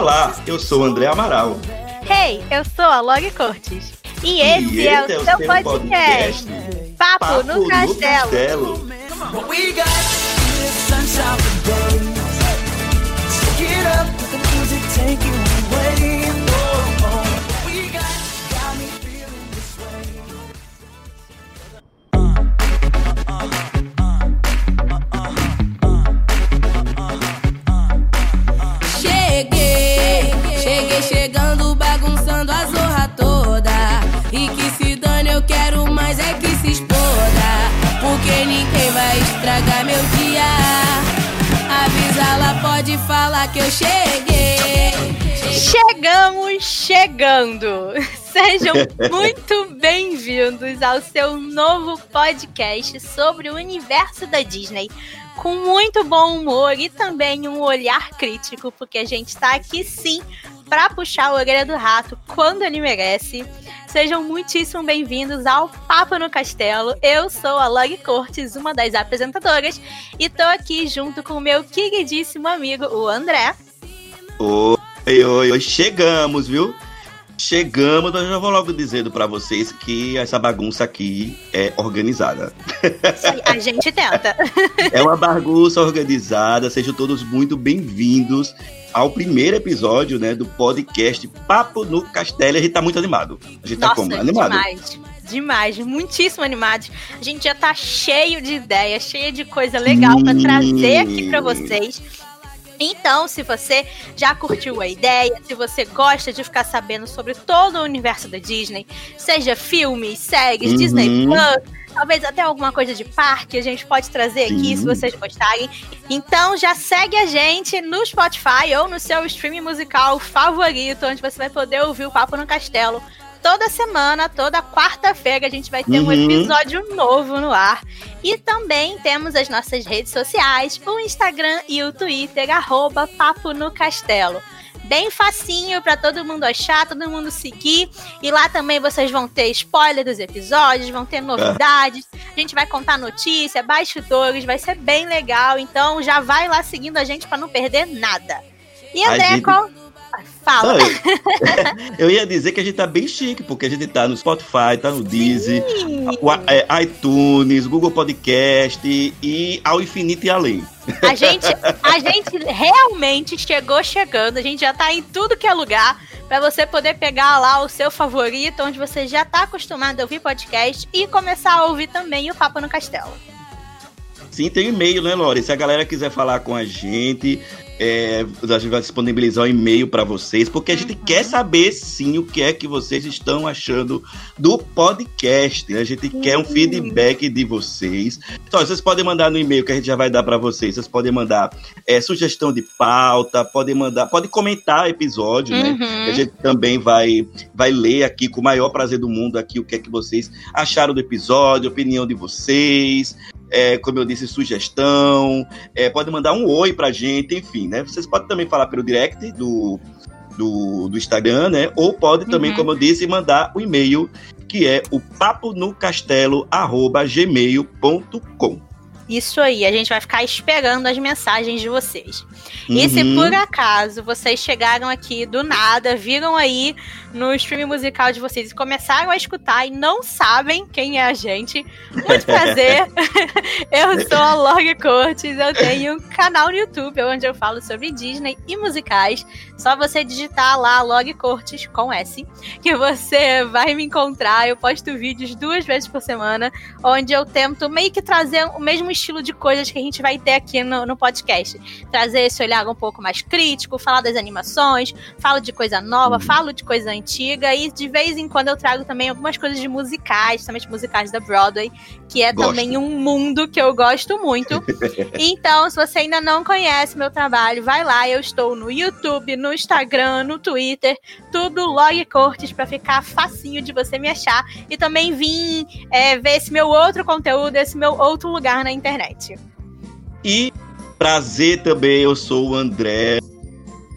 Olá, eu sou o André Amaral. Hey, eu sou a Log Cortes. E esse, e é o esse seu podcast, podcast, Papo, Papo no Castelo. Castelo. Que eu cheguei. Chegamos chegando! Sejam muito bem-vindos ao seu novo podcast sobre o universo da Disney. Com muito bom humor e também um olhar crítico, porque a gente tá aqui sim para puxar a orelha do rato quando ele merece. Sejam muitíssimo bem-vindos ao Papo no Castelo. Eu sou a Log Cortes, uma das apresentadoras, e tô aqui junto com o meu queridíssimo amigo, o André. Oi, oi, oi, chegamos, viu? Chegamos, mas eu já vou logo dizendo pra vocês que essa bagunça aqui é organizada. Aí, A gente tenta. É uma bagunça organizada, sejam todos muito bem-vindos ao primeiro episódio, né, do podcast Papo no Castelo. A gente tá muito animado. A gente tá Nossa, como? Animado. demais. Demais, muitíssimo animados. A gente já tá cheio de ideias, cheio de coisa legal Sim. trazer aqui pra vocês. Então, se você já curtiu a ideia, se você gosta de ficar sabendo sobre todo o universo da Disney, seja filmes, séries, Uhum. Disney Plus, talvez até alguma coisa de parque, a gente pode trazer aqui se vocês gostarem. Então, já segue a gente no Spotify ou no seu streaming musical favorito, onde você vai poder ouvir o Papo no Castelo. Toda semana, toda quarta-feira, a gente vai ter um Uhum. episódio novo no ar. E também temos as nossas redes sociais, o Instagram e o Twitter, arroba Papo no Castelo. Bem facinho para todo mundo achar, todo mundo seguir. E lá também vocês vão ter spoiler dos episódios, vão ter novidades. A gente vai contar notícia, bastidores, vai ser bem legal. Então já vai lá seguindo a gente para não perder nada. E A André, gente- qual... Fala. Não, eu, eu ia dizer que a gente tá bem chique, porque a gente tá no Spotify, tá no Deezer, é, iTunes, Google Podcast e ao infinito e além. A gente, a gente realmente chegou chegando, a gente já tá em tudo que é lugar para você poder pegar lá o seu favorito, onde você já tá acostumado a ouvir podcast e começar a ouvir também o Papo no Castelo. Sim, tem e-mail, né, Lore? Se a galera quiser falar com a gente, é, a gente vai disponibilizar um e-mail para vocês, porque a gente Uhum. quer saber sim o que é que vocês estão achando do podcast. né? A gente quer um feedback de vocês. Então, vocês podem mandar no e-mail que a gente já vai dar para vocês. Vocês podem mandar é, sugestão de pauta, podem mandar, pode comentar episódio, né? Uhum. A gente também vai, vai ler aqui com o maior prazer do mundo aqui o que é que vocês acharam do episódio, opinião de vocês, é, como eu disse, sugestão. É, pode mandar um oi pra gente, enfim, né? Vocês podem também falar pelo direct do, do, do Instagram, né? Ou pode também, Uhum. como eu disse, mandar o e-mail que é o paponocastelo@gmail.com. Isso aí, a gente vai ficar esperando as mensagens de vocês. E se Uhum. por acaso vocês chegaram aqui do nada, viram aí no stream musical de vocês e começaram a escutar e não sabem quem é a gente, muito prazer. eu sou a Log Cortes, eu tenho um canal no YouTube onde eu falo sobre Disney e musicais. Só você digitar lá Log Cortes com S, que você vai me encontrar. Eu posto vídeos duas vezes por semana, onde eu tento meio que trazer o mesmo estilo de coisas que a gente vai ter aqui no, no podcast. Trazer esse olhar um pouco mais crítico, falar das animações, falo de coisa nova, Uhum. falo de coisa antiga e de vez em quando eu trago também algumas coisas de musicais, principalmente musicais da Broadway, que é Gosto. também um mundo que eu gosto muito. então, se você ainda não conhece meu trabalho, vai lá, eu estou no YouTube, no Instagram, no Twitter, tudo Log Cortes para ficar facinho de você me achar e também vir é, ver esse meu outro conteúdo, esse meu outro lugar na internet. E prazer também, eu sou o André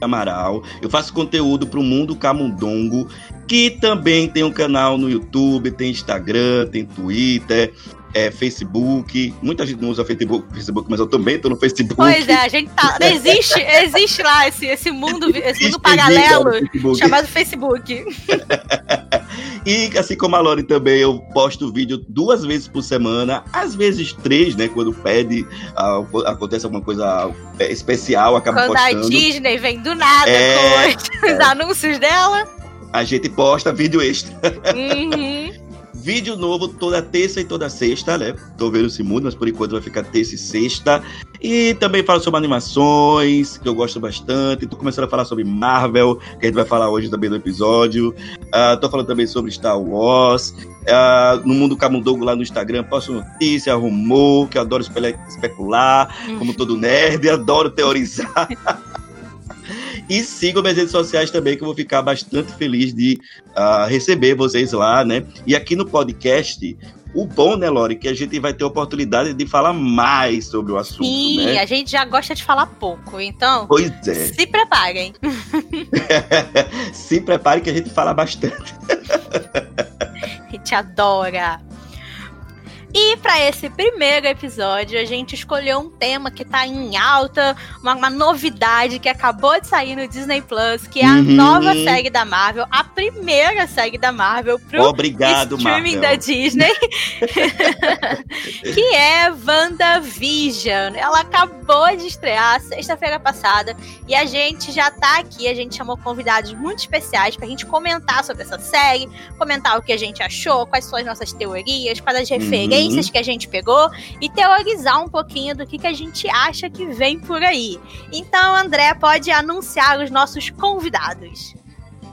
Amaral. Eu faço conteúdo para o Mundo Camundongo que também tem um canal no YouTube, tem Instagram, tem Twitter, é, Facebook. Muita gente não usa Facebook, Facebook mas eu também tô no Facebook. Pois é, a gente tá. Existe, existe lá esse, esse mundo, esse mundo paralelo chamado Facebook. E assim como a Lori também, eu posto vídeo duas vezes por semana, às vezes três, né? Quando pede, ah, acontece alguma coisa é, especial, acaba Quando a postando. Disney vem do nada É, com os, os anúncios dela. A gente posta vídeo extra. Uhum. Vídeo novo toda terça e toda sexta, né? Tô vendo se muda, mas por enquanto vai ficar terça e sexta. E também falo sobre animações, que eu gosto bastante. Tô começando a falar sobre Marvel, que a gente vai falar hoje também no episódio. Ah, tô falando também sobre Star Wars. Ah, no Mundo Camundongo lá no Instagram, posto notícia, rumor, que eu adoro espe- especular, como todo nerd, adoro teorizar. E sigam minhas redes sociais também, que eu vou ficar bastante feliz de ah, receber vocês lá, né? E aqui no podcast, o bom, né, Lori, que a gente vai ter a oportunidade de falar mais sobre o assunto, Sim, né? a gente já gosta de falar pouco, então Pois é. se preparem. Se prepare que a gente fala bastante. A gente adora. E para esse primeiro episódio, a gente escolheu um tema que tá em alta, uma, uma novidade que acabou de sair no Disney Plus, que é a Uhum. nova série da Marvel, a primeira série da Marvel pro Obrigado, streaming Marvel. da Disney, que é WandaVision. Ela acabou de estrear sexta-feira passada e a gente já tá aqui, a gente chamou convidados muito especiais pra gente comentar sobre essa série, comentar o que a gente achou, quais são as nossas teorias, quais as referências que a gente pegou e teorizar um pouquinho do que, que a gente acha que vem por aí. Então, André pode anunciar os nossos convidados.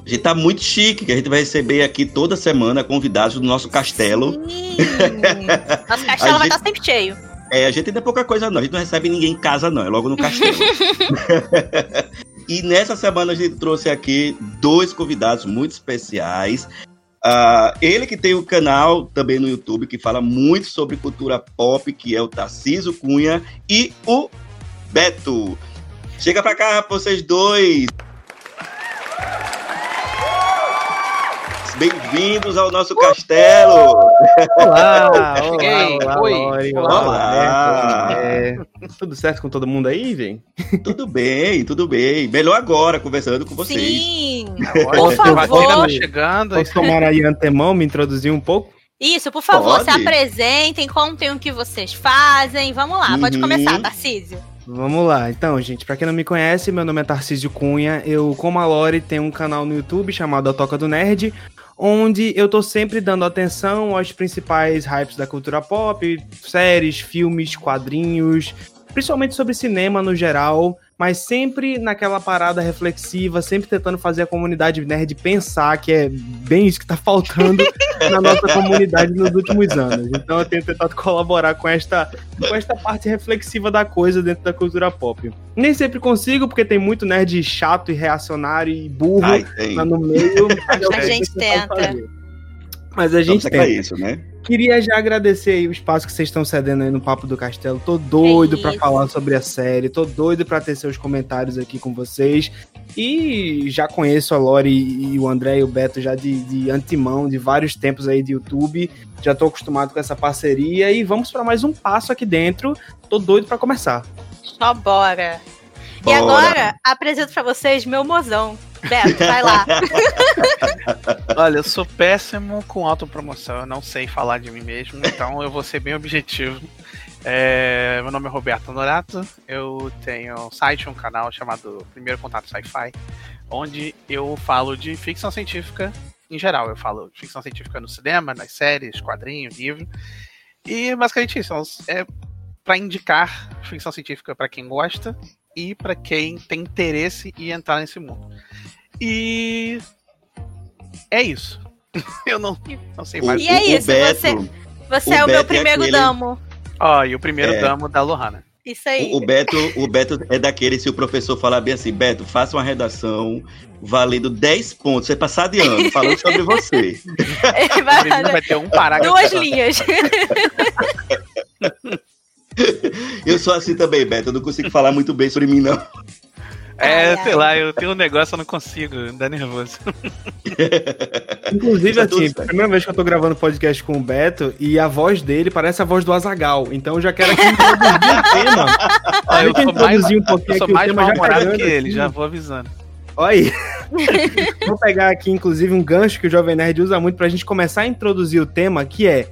A gente tá muito chique, que a gente vai receber aqui toda semana convidados do nosso castelo. Nosso castelo A vai gente- estar sempre cheio. É, a gente ainda é pouca coisa não, a gente não recebe ninguém em casa não, é logo no castelo. e nessa semana a gente trouxe aqui dois convidados muito especiais. Ah, ele que tem o canal também no YouTube que fala muito sobre cultura pop, que é o Tarciso Cunha e o Beto. Chega pra cá, vocês dois. Bem-vindos ao nosso castelo. Olá, olá, olá, Oi. Lori, Olá. olá. É, tudo certo com todo mundo aí, vem? Tudo bem, tudo bem. Melhor agora, conversando com vocês. Sim. Por favor. tá chegando. Posso tomar aí antemão, me introduzir um pouco? Isso, por favor, Pode. se apresentem, contem o que vocês fazem. Vamos lá, pode Uhum. começar, Tarcísio. Vamos lá. Então, gente, pra quem não me conhece, meu nome é Tarcísio Cunha. Eu, como a Lori, tenho um canal no YouTube chamado A Toca do Nerd, onde eu tô sempre dando atenção aos principais hypes da cultura pop, séries, filmes, quadrinhos, principalmente sobre cinema no geral, mas sempre naquela parada reflexiva, sempre tentando fazer a comunidade nerd pensar, que é bem isso que tá faltando na nossa comunidade nos últimos anos. Então eu tenho tentado colaborar com esta com esta parte reflexiva da coisa dentro da cultura pop. Nem sempre consigo, porque tem muito nerd chato e reacionário e burro Ai, lá no meio. mas é A gente tenta. fazer. Mas a Vamos gente tenta. isso, né? Queria já agradecer aí o espaço que vocês estão cedendo aí no Papo do Castelo. Tô doido pra isso. falar sobre a série, tô doido pra ter seus comentários aqui com vocês. E já conheço a Lori e o André e o Beto já de, de antemão, de vários tempos aí de YouTube. Já tô acostumado com essa parceria e vamos pra mais um passo aqui dentro. Tô doido pra começar. Só bora. E Bora. agora, apresento pra vocês meu mozão. Beto, vai lá. Olha, eu sou péssimo com autopromoção. Eu não sei falar de mim mesmo, então eu vou ser bem objetivo. É, meu nome é Roberto Norato. Eu tenho um site, um canal chamado Primeiro Contato Sci-Fi, onde eu falo de ficção científica em geral. Eu falo de ficção científica no cinema, nas séries, quadrinhos, livro. E basicamente isso. É para indicar ficção científica para quem gosta e para quem tem interesse em entrar nesse mundo. E é isso. Eu não, não sei mais. E é isso, Beto, Você O é o meu é primeiro aquele- damo. Ó, e o primeiro É. damo da Lohana. Isso aí. o, o Beto, o Beto é daquele, se o professor falar bem assim, Beto, faça uma redação valendo 10 pontos, você passar de ano, falando sobre você. Ele O vai vai ter um parágrafo. duas linhas. Eu sou assim também, Beto, eu não consigo falar muito bem sobre mim, não. É, Ai, sei ai. lá, eu tenho um negócio, eu não consigo, dá nervoso. Inclusive, é assim, a primeira vez que eu tô gravando podcast com o Beto e a voz dele parece a voz do Azagal. Então eu já quero aqui introduzir o tema. Ah, eu Deixa sou mais, um pouquinho eu sou aqui o mais tema já mal-humorado que ele, aqui. já vou avisando. Olha aí. Vou pegar aqui, inclusive, um gancho que o Jovem Nerd usa muito pra gente começar a introduzir o tema, que é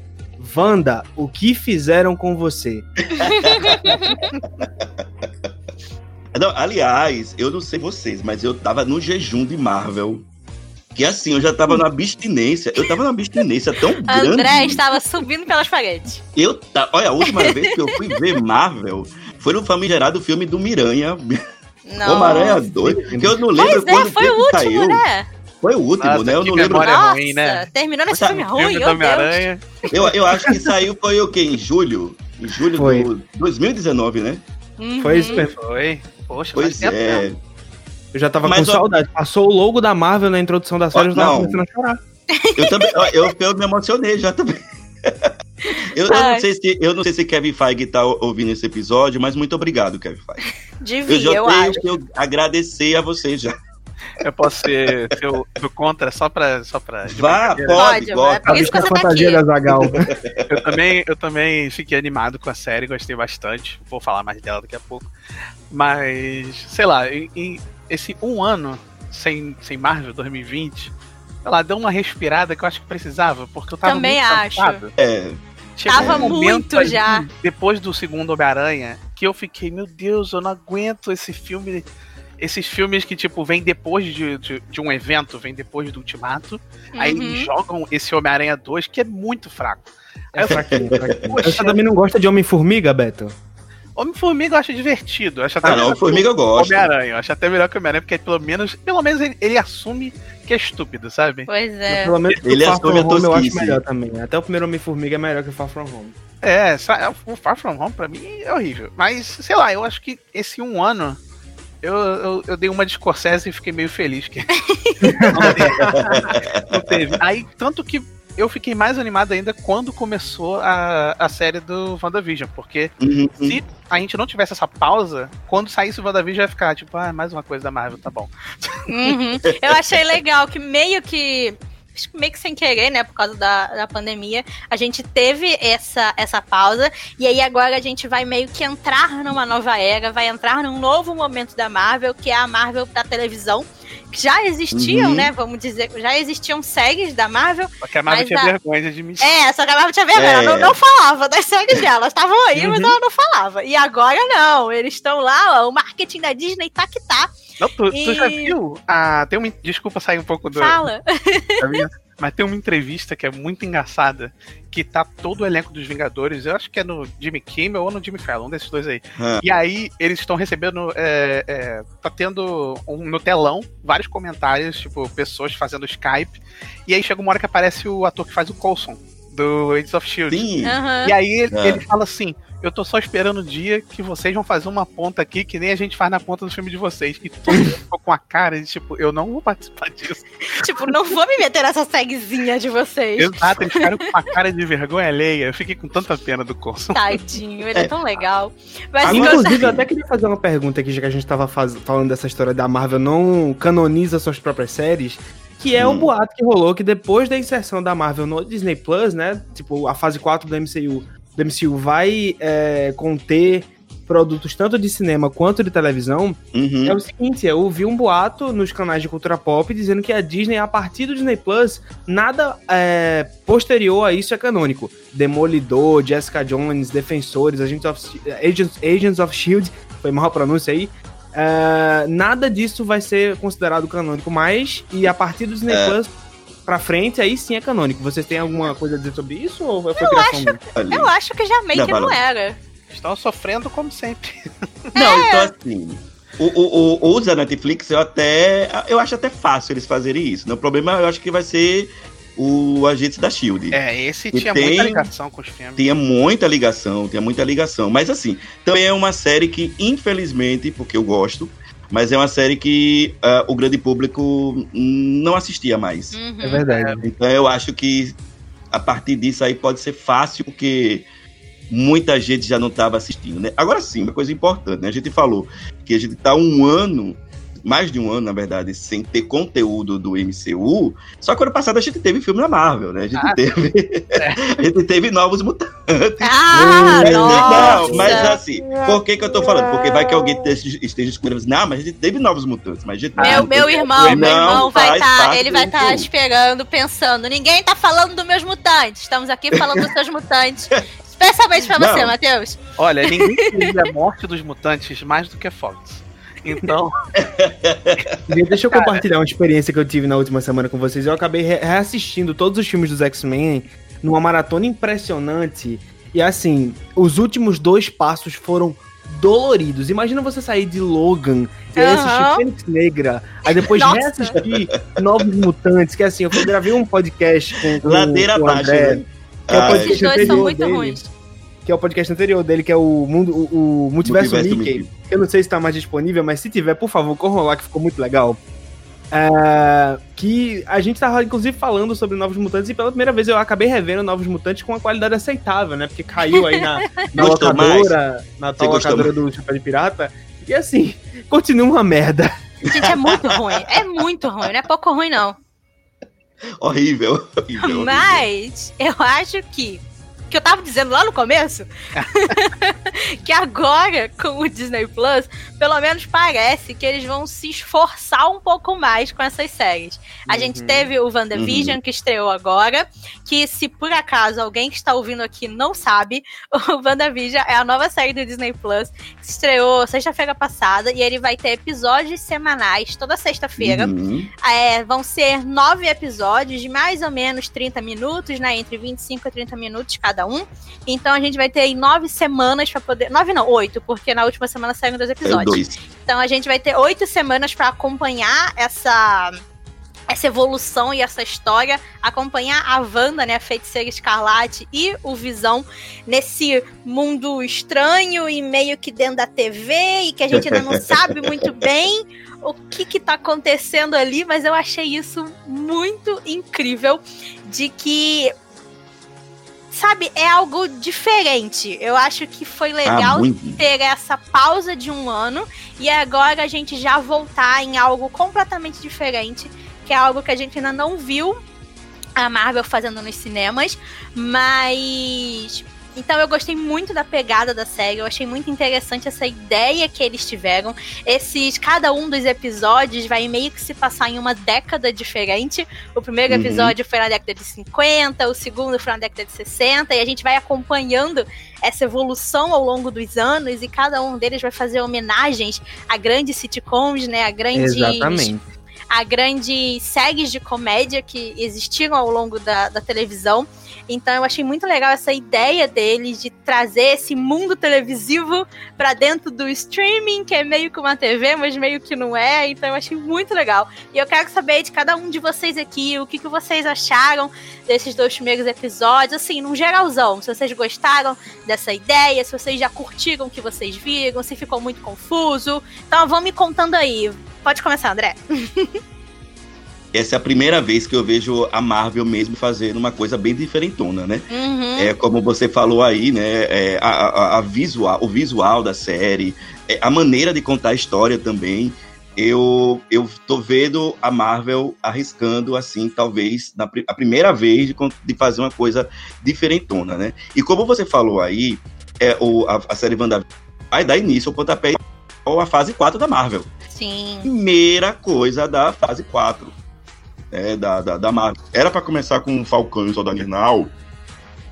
Wanda, o que fizeram com você? Não, aliás, eu não sei vocês, mas eu tava no jejum de Marvel. Que assim, eu já tava na abstinência. Eu tava na abstinência tão grande. André estava subindo pelas paredes. Eu tá, olha, a última vez que eu fui ver Marvel foi no famigerado filme do Miranha, Não. Homem-Aranha 2, que eu não lembro Pois é, quando foi o último, saiu. né? Foi o último, Nossa, né? Eu não lembro. Nossa, ruim, né? terminou nesse Sabe, filme Filme ruim, do meu Deus. Homem-Aranha. Eu, eu acho que saiu foi o quê? Em julho? Em julho Foi. de 2019, né? Uhum. Foi isso mesmo. Foi. Poxa, Pois é. mesmo. Eu já tava Mas, com ó- saudade. Passou o logo da Marvel na introdução da série, eu já tava não. começando a chorar. Eu também, ó, eu, eu me emocionei já também. Eu, eu não sei se eu não sei se Kevin Feige tá ouvindo esse episódio, mas muito obrigado, Kevin Feige. Eu Devia, já eu, tenho acho. que eu agradecer a vocês já. Eu posso ser seu, seu contra só pra. Só pra Vá, pode, Pode, pode. é por isso que a você tá aqui. Zagal. Eu também, eu também fiquei animado com a série, gostei bastante. Vou falar mais dela daqui a pouco. Mas, sei lá, em, em esse um ano sem, sem Marvel 2020, sei lá, deu uma respirada que eu acho que precisava, porque eu tava Também muito acho. cansado. É, Chegou Tava um muito ali, já. Depois do segundo Homem-Aranha, que eu fiquei, meu Deus, eu não aguento esse filme. Esses filmes que, tipo, vem depois de, de, de um evento, vem depois do Ultimato. Aí Uhum. eles jogam esse Homem-Aranha 2, que é muito fraco. Aí É fraquinho, fraquinho. Você também não gosta de Homem-Formiga, Beto? Homem-Formiga eu acho divertido. Eu acho até ah, não, melhor que Formiga eu gosto. Homem-Aranha. Eu acho até melhor que o Homem-Aranha, porque pelo menos, pelo menos ele, ele assume que é estúpido, sabe? Pois é. Pelo menos Ele o Far From assume a Home eu acho melhor também. Até o primeiro Homem-Formiga é melhor que o Far From Home. É, o Far From Home pra mim é horrível. Mas, sei lá, eu acho que esse um ano eu, eu, eu dei uma de Scorsese e fiquei meio feliz que não teve. Não teve. Aí, tanto que eu fiquei mais animado ainda quando começou a, a série do WandaVision, porque Uhum, se a gente não tivesse essa pausa, quando saísse o WandaVision ia ficar tipo, ah, mais uma coisa da Marvel, tá bom. Uhum. Eu achei legal que meio que. Acho que Meio que sem querer, né? Por causa da, da pandemia, a gente teve essa, essa pausa. E aí agora a gente vai meio que entrar numa nova era, vai entrar num novo momento da Marvel, que é a Marvel da televisão. Que já existiam, Uhum. né? Vamos dizer, já existiam séries da Marvel. Só que a Marvel Mas tinha a- vergonha de admitir. É, só que a Marvel tinha vergonha, ela É. não, não falava das séries dela. Elas estavam aí, mas Uhum. ela não falava. E agora não, eles estão lá, ó, o marketing da Disney tá que tá. Não, tu, tu já E- viu? Ah, tem uma. Desculpa sair um pouco do. Fala. minha- Mas tem uma entrevista que é muito engraçada, que tá todo o elenco dos Vingadores, eu acho que é no Jimmy Kimmel ou no Jimmy Fallon, um desses dois aí. Ah. E aí eles estão recebendo, é, é, tá tendo um- no telão vários comentários, tipo, pessoas fazendo Skype, e aí chega uma hora que aparece o ator que faz o Coulson, do Agents of S.H.I.E.L.D. Sim. Aham. E aí ele, Ah. ele fala assim: Eu tô só esperando o dia que vocês vão fazer uma ponta aqui que nem a gente faz na ponta do filme de vocês. E todo mundo ficou com a cara de tipo, eu não vou participar disso. Tipo, não vou me meter nessa tagzinha de vocês. Exato, eles ficaram com uma cara de vergonha alheia. Eu fiquei com tanta pena do Coulson. Tadinho, ele é tão legal. Mas Agora- igual- Inclusive, eu até queria fazer uma pergunta aqui, já que a gente tava faz- falando dessa história da Marvel não canoniza suas próprias séries. Que é o Hum. boato que rolou que depois da inserção da Marvel no Disney Plus, né? Tipo, a fase 4 do MCU, do MCU vai é, conter produtos tanto de cinema quanto de televisão. Uhum. É o seguinte, eu ouvi um boato nos canais de cultura pop dizendo que a Disney, a partir do Disney Plus, nada é, posterior a isso é canônico. Demolidor, Jessica Jones, Defensores, Agents of, Agents, Agents of Shield, foi mal a pronúncia aí. é, nada disso vai ser considerado canônico mais, e a partir do Disney É. Plus pra frente, aí sim é canônico. Vocês têm alguma coisa a dizer sobre isso? Ou foi minha? Ali. eu acho que já meio Não, que não era. Estão sofrendo como sempre. Não, então assim. O, o, o, os da Netflix, eu até. Eu acho até fácil eles fazerem isso. né? O problema eu acho que vai ser o Agente da Shield. É, esse tinha tem- muita ligação com os filmes. Tinha muita ligação, tinha muita ligação. Mas assim, também é uma série que, infelizmente, porque eu gosto, mas é uma série que ah, o grande público não assistia mais. Uhum. É verdade. Então eu acho que a partir disso aí pode ser fácil, porque muita gente já não estava assistindo, né? Agora sim, uma coisa importante, né? A gente falou que a gente tá um ano mais de um ano, na verdade, sem ter conteúdo do MCU. Só que ano passado a gente teve filme da Marvel, né? A gente Ah, teve. a gente teve novos mutantes. Ah, Mas, nossa. não, mas assim, por que, que eu tô falando? Porque vai que alguém esteja, escutando assim, não, mas a gente teve novos mutantes, mas a gente Meu, meu irmão, meu irmão vai estar, parte ele vai estar MCU. esperando, pensando. Ninguém tá falando dos meus mutantes. Estamos aqui falando dos seus mutantes. Especialmente pra você, Não. Matheus. Olha, ninguém queria a morte dos mutantes mais do que a Fox. Então, Deixa eu compartilhar uma experiência que eu tive na última semana com vocês. Eu acabei re- reassistindo todos os filmes dos X-Men numa maratona impressionante. E assim, os últimos dois passos foram doloridos. Imagina você sair de Logan e Aham. assistir Fênix Negra, aí depois Nossa. reassistir Novos Mutantes, que assim, eu gravei um podcast com, com, Ladeira com o abaixo, né? que é Ah, podcast Esses dois são muito dele, ruins. Que é o podcast anterior dele, que é o, mundo, o, o Multiverso, Multiverso Mickey. Mickey. Eu não sei se tá mais disponível, mas se tiver, por favor, corram lá que ficou muito legal. É, que a gente tava, inclusive, falando sobre Novos Mutantes e pela primeira vez eu acabei revendo Novos Mutantes com uma qualidade aceitável, né? Porque caiu aí na, na Gostou locadora, na tal Você locadora do Chapéu de Pirata. E assim, continua uma merda. Gente, é muito ruim. É muito ruim. Não é pouco ruim, não. Horrível, horrível. horrível. Mas eu acho que. Que eu tava dizendo lá no começo. que agora, com o Disney Plus, pelo menos parece que eles vão se esforçar um pouco mais com essas séries. A gente teve o WandaVision, que estreou agora. Que se por acaso alguém que está ouvindo aqui não sabe, o WandaVision é a nova série do Disney Plus. Que estreou sexta-feira passada. E ele vai ter episódios semanais toda sexta-feira. Uhum. É, vão ser nove episódios de mais ou menos 30 minutos, né? Entre 25 e 30 minutos cada um. Então a gente vai ter aí nove semanas pra poder. Nove não, oito, porque na última semana saíram dois É episódios. dois. Então a gente vai ter oito semanas pra acompanhar essa. Essa evolução e essa história, acompanhar a Wanda, né, a feiticeira escarlate e o Visão nesse mundo estranho e meio que dentro da TV e que a gente ainda não sabe muito bem o que que tá acontecendo ali, mas eu achei isso muito incrível de que sabe, é algo diferente. Eu acho que foi Ah, legal muito. ter essa pausa de um ano e agora a gente já voltar em algo completamente diferente, que é algo que a gente ainda não viu a Marvel fazendo nos cinemas, mas então eu gostei muito da pegada da série, eu achei muito interessante essa ideia que eles tiveram. Esses cada um dos episódios vai meio que se passar em uma década diferente. O primeiro Uhum. episódio foi na década de 50, o segundo foi na década de 60 e a gente vai acompanhando essa evolução ao longo dos anos e cada um deles vai fazer homenagens a grandes sitcoms, né, a grandes Exatamente. a grandes séries de comédia que existiram ao longo da, da televisão. Então eu achei muito legal essa ideia deles de trazer esse mundo televisivo pra dentro do streaming, que é meio que uma TV, mas meio que não é. Então eu achei muito legal. E eu quero saber de cada um de vocês aqui o que, que vocês acharam desses dois primeiros episódios, assim, num geralzão. Se vocês gostaram dessa ideia, se vocês já curtiram o que vocês viram, se ficou muito confuso. Então vão me contando aí. Pode começar, André. Essa é a primeira vez que eu vejo a Marvel mesmo fazendo uma coisa bem diferentona, né? Uhum. É como você falou aí, né? é, a, a- a visual, o visual da série, é, a maneira de contar a história também. Eu, eu tô vendo a Marvel arriscando, assim, talvez, na, a primeira vez de, de fazer uma coisa diferentona, né? E como você falou aí, é, o, a, a série WandaVision vai dar início ao pontapé à fase 4 da Marvel Sim. primeira coisa da fase 4 né, da, da, da Marvel. Era para começar com o Falcão e o Soldado Invernal,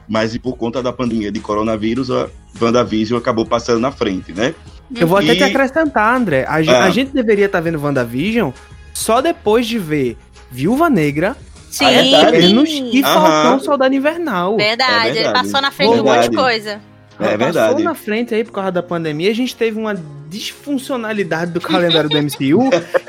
mas e por conta da pandemia de coronavírus, a WandaVision acabou passando na frente, né? Eu vou até E- te acrescentar, André. A, Ah. a gente deveria estar vendo WandaVision só depois de ver Viúva Negra, Sim. Ah, é verdade? Eternos e Aham. Falcão Soldado Invernal. Verdade, É ele verdade. passou na frente de um monte de Verdade. coisa. É Passou verdade. na frente aí por causa da pandemia, a gente teve uma disfuncionalidade do calendário do MCU.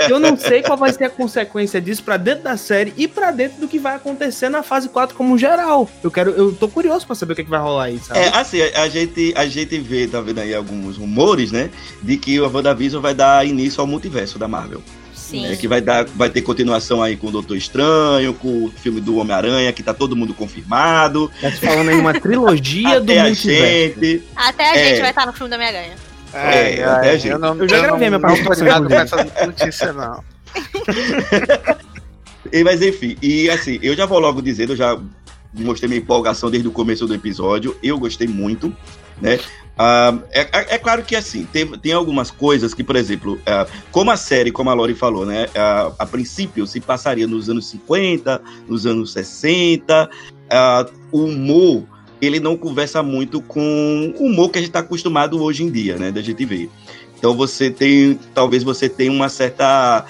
eu não sei qual vai ser a consequência disso pra dentro da série e pra dentro do que vai acontecer na fase 4 como geral. Eu quero, eu tô curioso pra saber o que, é que vai rolar aí, sabe? É, assim, a, gente, a gente vê, tá vendo aí alguns rumores, né? De que o WandaVision vai dar início ao multiverso da Marvel. Sim. né, que vai, dar, vai ter continuação aí com o Doutor Estranho, com o filme do Homem-Aranha, que tá todo mundo confirmado. Tá se falando aí uma trilogia do a multiverso. gente. Até a É. gente vai estar no filme da Homem-Aranha. É, até a gente. eu, não, Eu já gravei não, não participação, ligado com essa notícia, não. E, Mas enfim, e assim, eu já vou logo dizendo, eu já mostrei minha empolgação desde o começo do episódio, eu gostei muito, né? Ah, é, é- claro que assim, tem, tem algumas coisas que, por exemplo, ah, como a série, como a Lori falou, né? ah, a princípio se passaria nos anos 50, nos anos 60, ah, o humor, ele não conversa muito com o humor que a gente está acostumado hoje em dia, né? Da gente ver. Então você tem, talvez você tenha uma certa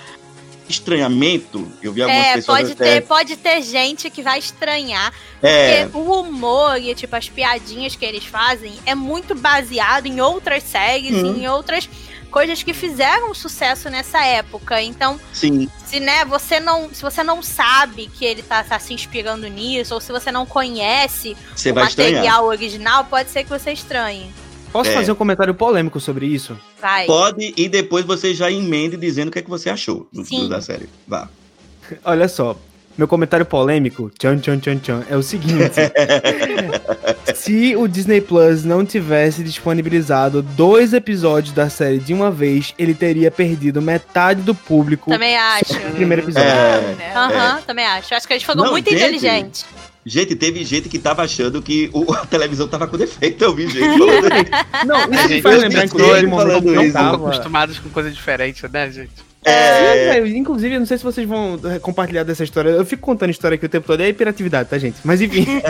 estranhamento. Eu vi algumas É, pessoas pode até- ter, pode ter gente que vai estranhar. É, Porque o humor e, tipo, as piadinhas que eles fazem é muito baseado em outras séries Hum. e em outras coisas que fizeram sucesso nessa época. Então, sim. se né, você não, se você não sabe que ele tá, tá se inspirando nisso, ou se você não conhece Você o vai estranhar. material original, pode ser que você estranhe. Posso É. fazer um comentário polêmico sobre isso? Vai. Pode e depois você já emende dizendo o que é que você achou do, Sim. do- da série. Vá. Olha só, meu comentário polêmico, tchan tchan tchan tchan, é o seguinte. Se o Disney Plus não tivesse disponibilizado dois episódios da série de uma vez, ele teria perdido metade do público Também acho. no primeiro episódio. É, Aham, também acho. Acho que eles foram Não, muito gente. inteligentes. Gente, teve gente que tava achando que o- a televisão tava com defeito. Eu vi gente falando isso. Não, isso gente, faz eu lembrar, momento falando que eu não isso. Tava... acostumados com coisa diferente, né, gente? É, Sim, velho, inclusive, eu não sei se vocês vão eh, compartilhar dessa história. Eu fico contando história aqui o tempo todo, é hiperatividade, tá, gente? Mas enfim.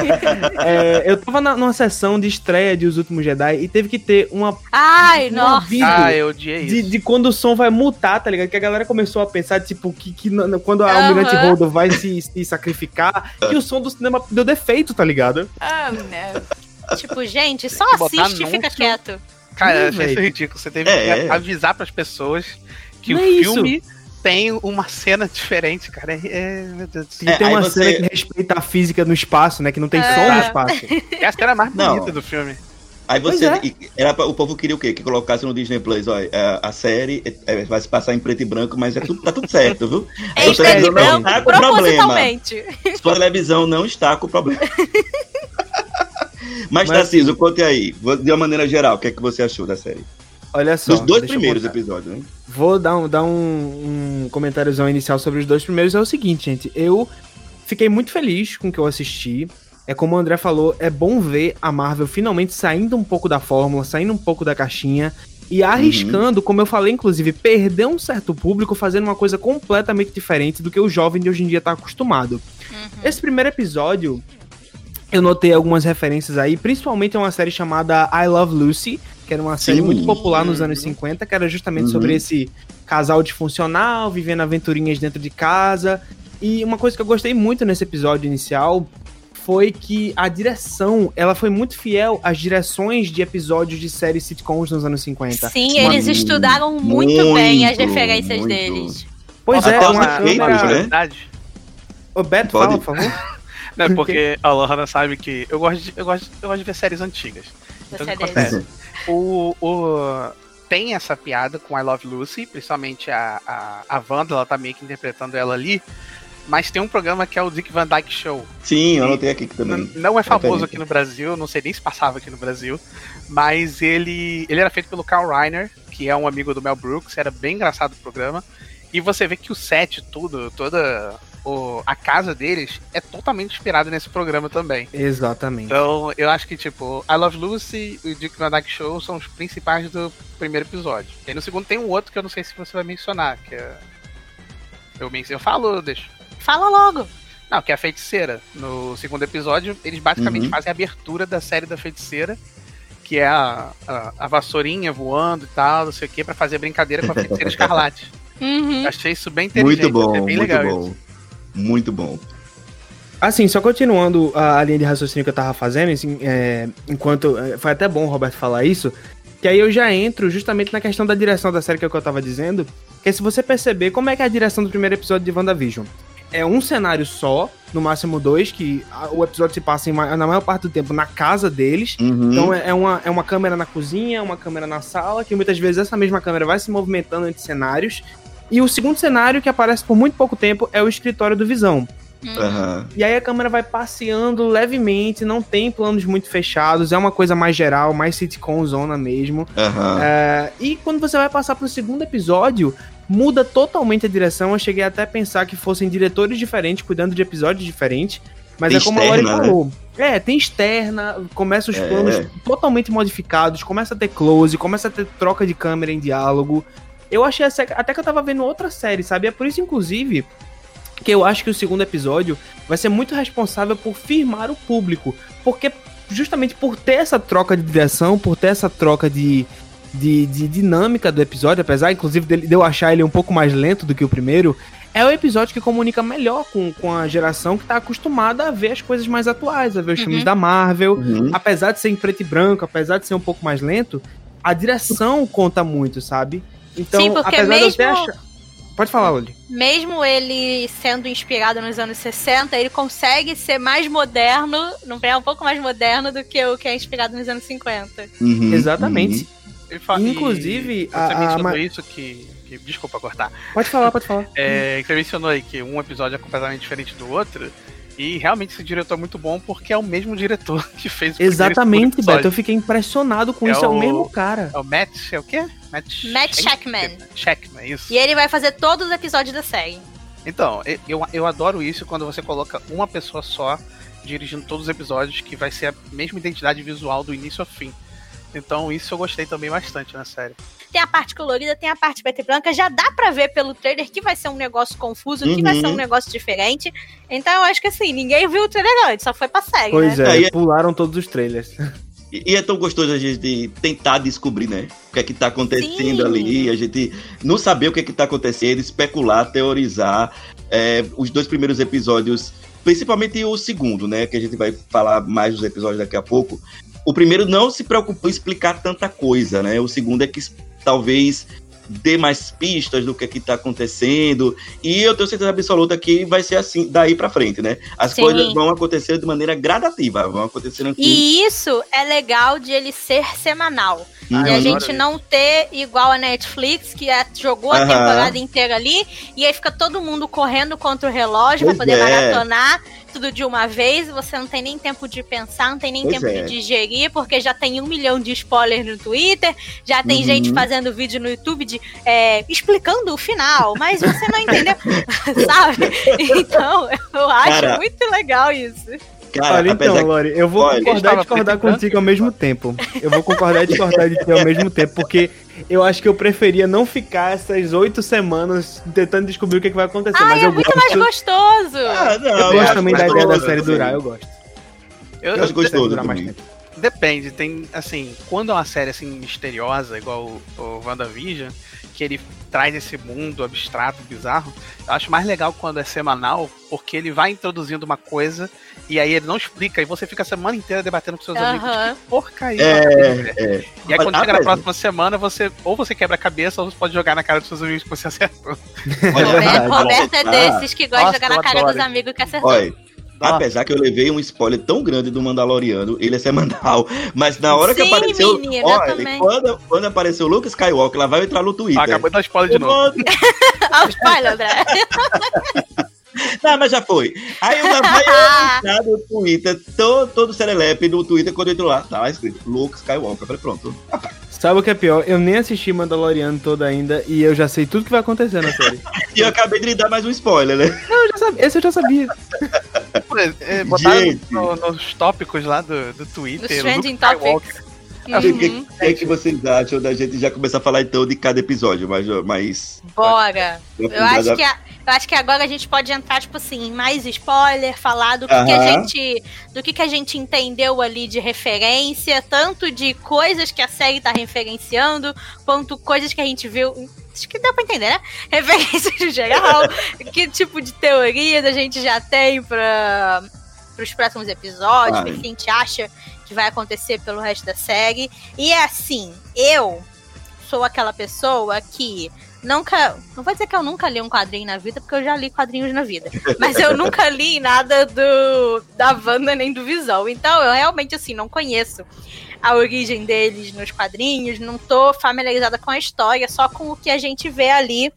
É, eu tava na- numa sessão de estreia de Os Últimos Jedi e teve que ter uma, Ai, um nossa. Ah, eu odiei de, isso. de quando o som vai mutar, tá ligado? Que a galera começou a pensar, tipo, que, que quando a Aham. Almirante Holdo vai se, se sacrificar, que o som do cinema deu defeito, tá ligado? Ah, né? Tipo, gente, só assiste e fica quieto. Cara, eu achei isso velho. ridículo. Você teve É, que é. avisar pras pessoas que Não o é isso. filme tem uma cena diferente, cara. É, é- meu Deus do céu. E É, tem uma você- cena que respeita a física no espaço, né? Que não tem É. som no espaço. É a cena mais Não. bonita do filme. Aí você. É. Era pra- o povo queria o quê? Que colocasse no Disney Plus, olha, é, a série é, vai se passar em preto e branco, mas é tudo, tá tudo certo, viu? É Sua em preto e televisão não branco, tá com problema. Sua televisão não está com problema. Mas, Mas- Tarcísio, conte aí, de uma maneira geral, o que é que você achou da série? Olha só. Dos dois primeiros episódios, né? Vou dar, um, dar um, um comentáriozão inicial sobre os dois primeiros. É o seguinte, gente. Eu fiquei muito feliz com o que eu assisti. É como o André falou, é bom ver a Marvel finalmente saindo um pouco da fórmula, saindo um pouco da caixinha e arriscando, como eu falei, inclusive, perder um certo público fazendo uma coisa completamente diferente do que o jovem de hoje em dia tá acostumado. Esse primeiro episódio, eu notei algumas referências aí, principalmente a uma série chamada I Love Lucy, que era uma série Sim. muito popular nos anos 50, que era justamente Uhum. sobre esse casal disfuncional, vivendo aventurinhas dentro de casa. E uma coisa que eu gostei muito nesse episódio inicial foi que a direção, ela foi muito fiel às direções de episódios de séries sitcoms nos anos 50. Sim, Uma- eles estudaram muito, muito, bem as referências muito. deles. Pois Posso é, falar uma câmera... né? Ô, Beto, Pode. fala, por favor. Não, é porque a Lohana sabe que eu gosto, de, eu, gosto, eu gosto de ver séries antigas. Então, o que Você acontece? O, o, tem essa piada com I Love Lucy, principalmente a, a, a Wanda, ela tá meio que interpretando ela ali. Mas tem um programa que é o Dick Van Dyke Show. Sim, eu anotei aqui também. Não é famoso aqui no Brasil, não sei nem se passava aqui no Brasil. Mas ele, ele era feito pelo Carl Reiner, que é um amigo do Mel Brooks, era bem engraçado o programa. E você vê que o set, tudo, toda o, a casa deles é totalmente inspirada nesse programa também. Exatamente. Então, eu acho que, tipo, I Love Lucy e o Dick Van Dyke Show são os principais do primeiro episódio. E aí no segundo tem um outro que eu não sei se você vai mencionar, que é. Eu, men- eu falo, eu deixo. Fala logo. Não, que é a feiticeira. No segundo episódio, eles basicamente Uhum. fazem a abertura da série da feiticeira, que é a, a, a vassourinha voando e tal, não sei o que, pra fazer brincadeira com a feiticeira escarlate. Uhum. Achei isso bem inteligente, Muito bom, achei bem muito legal bom. isso. Muito bom. Assim, só continuando a, linha de raciocínio que eu tava fazendo, assim, é, enquanto. é, Foi até bom o Roberto falar isso. Que aí eu já entro justamente na questão da direção da série que é o que eu tava dizendo. Que é se você perceber como é que é a direção do primeiro episódio de WandaVision. É um cenário só, no máximo dois, que a- o episódio se passa em na maior parte do tempo na casa deles. Uhum. Então é, é uma, é uma câmera na cozinha, uma câmera na sala, que muitas vezes essa mesma câmera vai se movimentando entre cenários. E o segundo cenário, que aparece por muito pouco tempo, é o escritório do Visão. Aham. E aí a câmera vai passeando levemente, não tem planos muito fechados, é uma coisa mais geral, mais sitcom zona mesmo. Aham. É, e quando você vai passar pro segundo episódio, muda totalmente a direção. Eu cheguei até a pensar que fossem diretores diferentes, cuidando de episódios diferentes. Mas Tem é como a Lori externa, né? falou. É, tem externa, começa os É. planos totalmente modificados, começa a ter close, começa a ter troca de câmera em diálogo. Eu achei essa- até que eu tava vendo outra série, sabe? É por isso, inclusive, que eu acho que o segundo episódio vai ser muito responsável por firmar o público. Porque justamente por ter essa troca de direção, por ter essa troca de, de, de dinâmica do episódio, apesar inclusive dele- de eu achar ele um pouco mais lento do que o primeiro, é o episódio que comunica melhor com, com a geração que tá acostumada a ver as coisas mais atuais, a ver os Uhum. filmes da Marvel. Uhum. Apesar de ser em preto e branco, apesar de ser um pouco mais lento, a direção conta muito, sabe? Então, Sim, porque apesar de eu mesmo-. Pode falar, Oli. Mesmo ele sendo inspirado nos anos 60, ele consegue ser mais moderno, não é um pouco mais moderno do que o que é inspirado nos anos 50. Uhum. Exatamente. Fa- Inclusive, e a- você a- mencionou ma- isso que, que- Desculpa cortar. Pode falar, pode falar. É, que você mencionou aí que um episódio é completamente diferente do outro. E realmente esse diretor é muito bom porque é o mesmo diretor que fez o Exatamente. Beto. Eu fiquei impressionado com É isso. É o o- mesmo cara. É o Matt, é o quê? Matt, Matt Shackman. Shackman, isso. E ele vai fazer todos os episódios da série. Então, eu, eu adoro isso quando você coloca uma pessoa só dirigindo todos os episódios, que vai ser a mesma identidade visual do início ao fim. Então, isso eu gostei também bastante na série. Tem a parte colorida, tem a parte preta e branca. Já dá pra ver pelo trailer que vai ser um negócio confuso, que vai Uhum. ser um negócio diferente. Então eu acho que assim, ninguém viu o trailer antes, só foi pra série, Pois né? é, Aí é- pularam todos os trailers. E e é tão gostoso a gente tentar descobrir, né? O que é que tá acontecendo Sim. ali, a gente não saber o que é que tá acontecendo, especular, teorizar. É, os dois primeiros episódios, principalmente o segundo, né? Que a gente vai falar mais dos episódios daqui a pouco. O primeiro não se preocupou em explicar tanta coisa, né? O segundo é que talvez dê mais pistas do que é que tá acontecendo. E eu tenho certeza absoluta que vai ser assim daí pra frente, né? As Sim. coisas vão acontecer de maneira gradativa, vão acontecendo aqui. E isso é legal de ele ser semanal. Ah, e a gente isso. não ter igual a Netflix, que é- jogou a Aham. temporada inteira ali, e aí fica todo mundo correndo contra o relógio Pois pra poder é. maratonar tudo de uma vez. Você não tem nem tempo de pensar, não tem nem Pois tempo é. de digerir, porque já tem um milhão de spoilers no Twitter, já tem Uhum. gente fazendo vídeo no YouTube de é, explicando o final, mas você não entendeu, sabe? Então, eu acho Cara, muito legal isso. Cara, Olha, então, Lori, eu vou Olha, concordar e discordar contigo ao mesmo tempo. Eu vou concordar e discordar de ti ao mesmo tempo, porque eu acho que eu preferia não ficar essas oito semanas tentando descobrir o que, é que vai acontecer. mas Ai, é eu muito gosto, mais gostoso! Ah, não, eu eu gosto também da ideia da série assim. durar, eu gosto. Eu, Eu acho gostoso durar mais tempo. Depende, tem, assim, quando é uma série, assim, misteriosa, igual o, o WandaVision, que ele traz esse mundo abstrato, bizarro, eu acho mais legal quando é semanal, porque ele vai introduzindo uma coisa, e aí ele não explica, e você fica a semana inteira debatendo com seus amigos, que porcaria. É, é. E aí quando chega na próxima semana, você ou você quebra a cabeça, ou você pode jogar na cara dos seus amigos que você acertou. Olha, Roberto. Roberto é Ah, desses que gosta Nossa, de jogar na cara adoro. dos amigos que acertou. Olha, apesar que eu levei um spoiler tão grande do Mandaloriano, ele é semanal, mas na hora que Sim, apareceu. menina, olha, também. quando, quando apareceu o Luke Skywalker, lá vai entrar no Twitter. Ah, acabou de dar spoiler de novo. Olha o spoiler, André. Não, mas já foi. Aí eu já vai entrar no Twitter, todo, todo serelepe no Twitter, quando eu entro lá, tá lá escrito Luke Skywalker. Eu falei, pronto. Sabe o que é pior? Eu nem assisti Mandaloriano todo ainda e eu já sei tudo que vai acontecer na série. E eu acabei de lhe dar mais um spoiler, né? eu já sabia, esse eu já sabia. Pô, é, botaram no- nos tópicos lá do, do Twitter. Os trending topics. O que, Uhum. que é que vocês acham da gente já começar a falar então de cada episódio? Mas, mas Bora. Eu acho, que a- eu acho que agora a gente pode entrar, tipo assim, em mais spoiler, falar do que, que a gente. Do que, que a gente entendeu ali de referência, tanto de coisas que a série tá referenciando, quanto coisas que a gente viu. Acho que deu pra entender, né? Referências no geral. que tipo de teorias a gente já tem pra, pros próximos episódios, o que a gente acha que vai acontecer pelo resto da série. E é assim, eu sou aquela pessoa que nunca. Não vou dizer que eu nunca li um quadrinho na vida, porque eu já li quadrinhos na vida. Mas eu nunca li nada do da Wanda nem do Visão. Então eu realmente assim não conheço a origem deles nos quadrinhos, não tô familiarizada com a história, só com o que a gente vê ali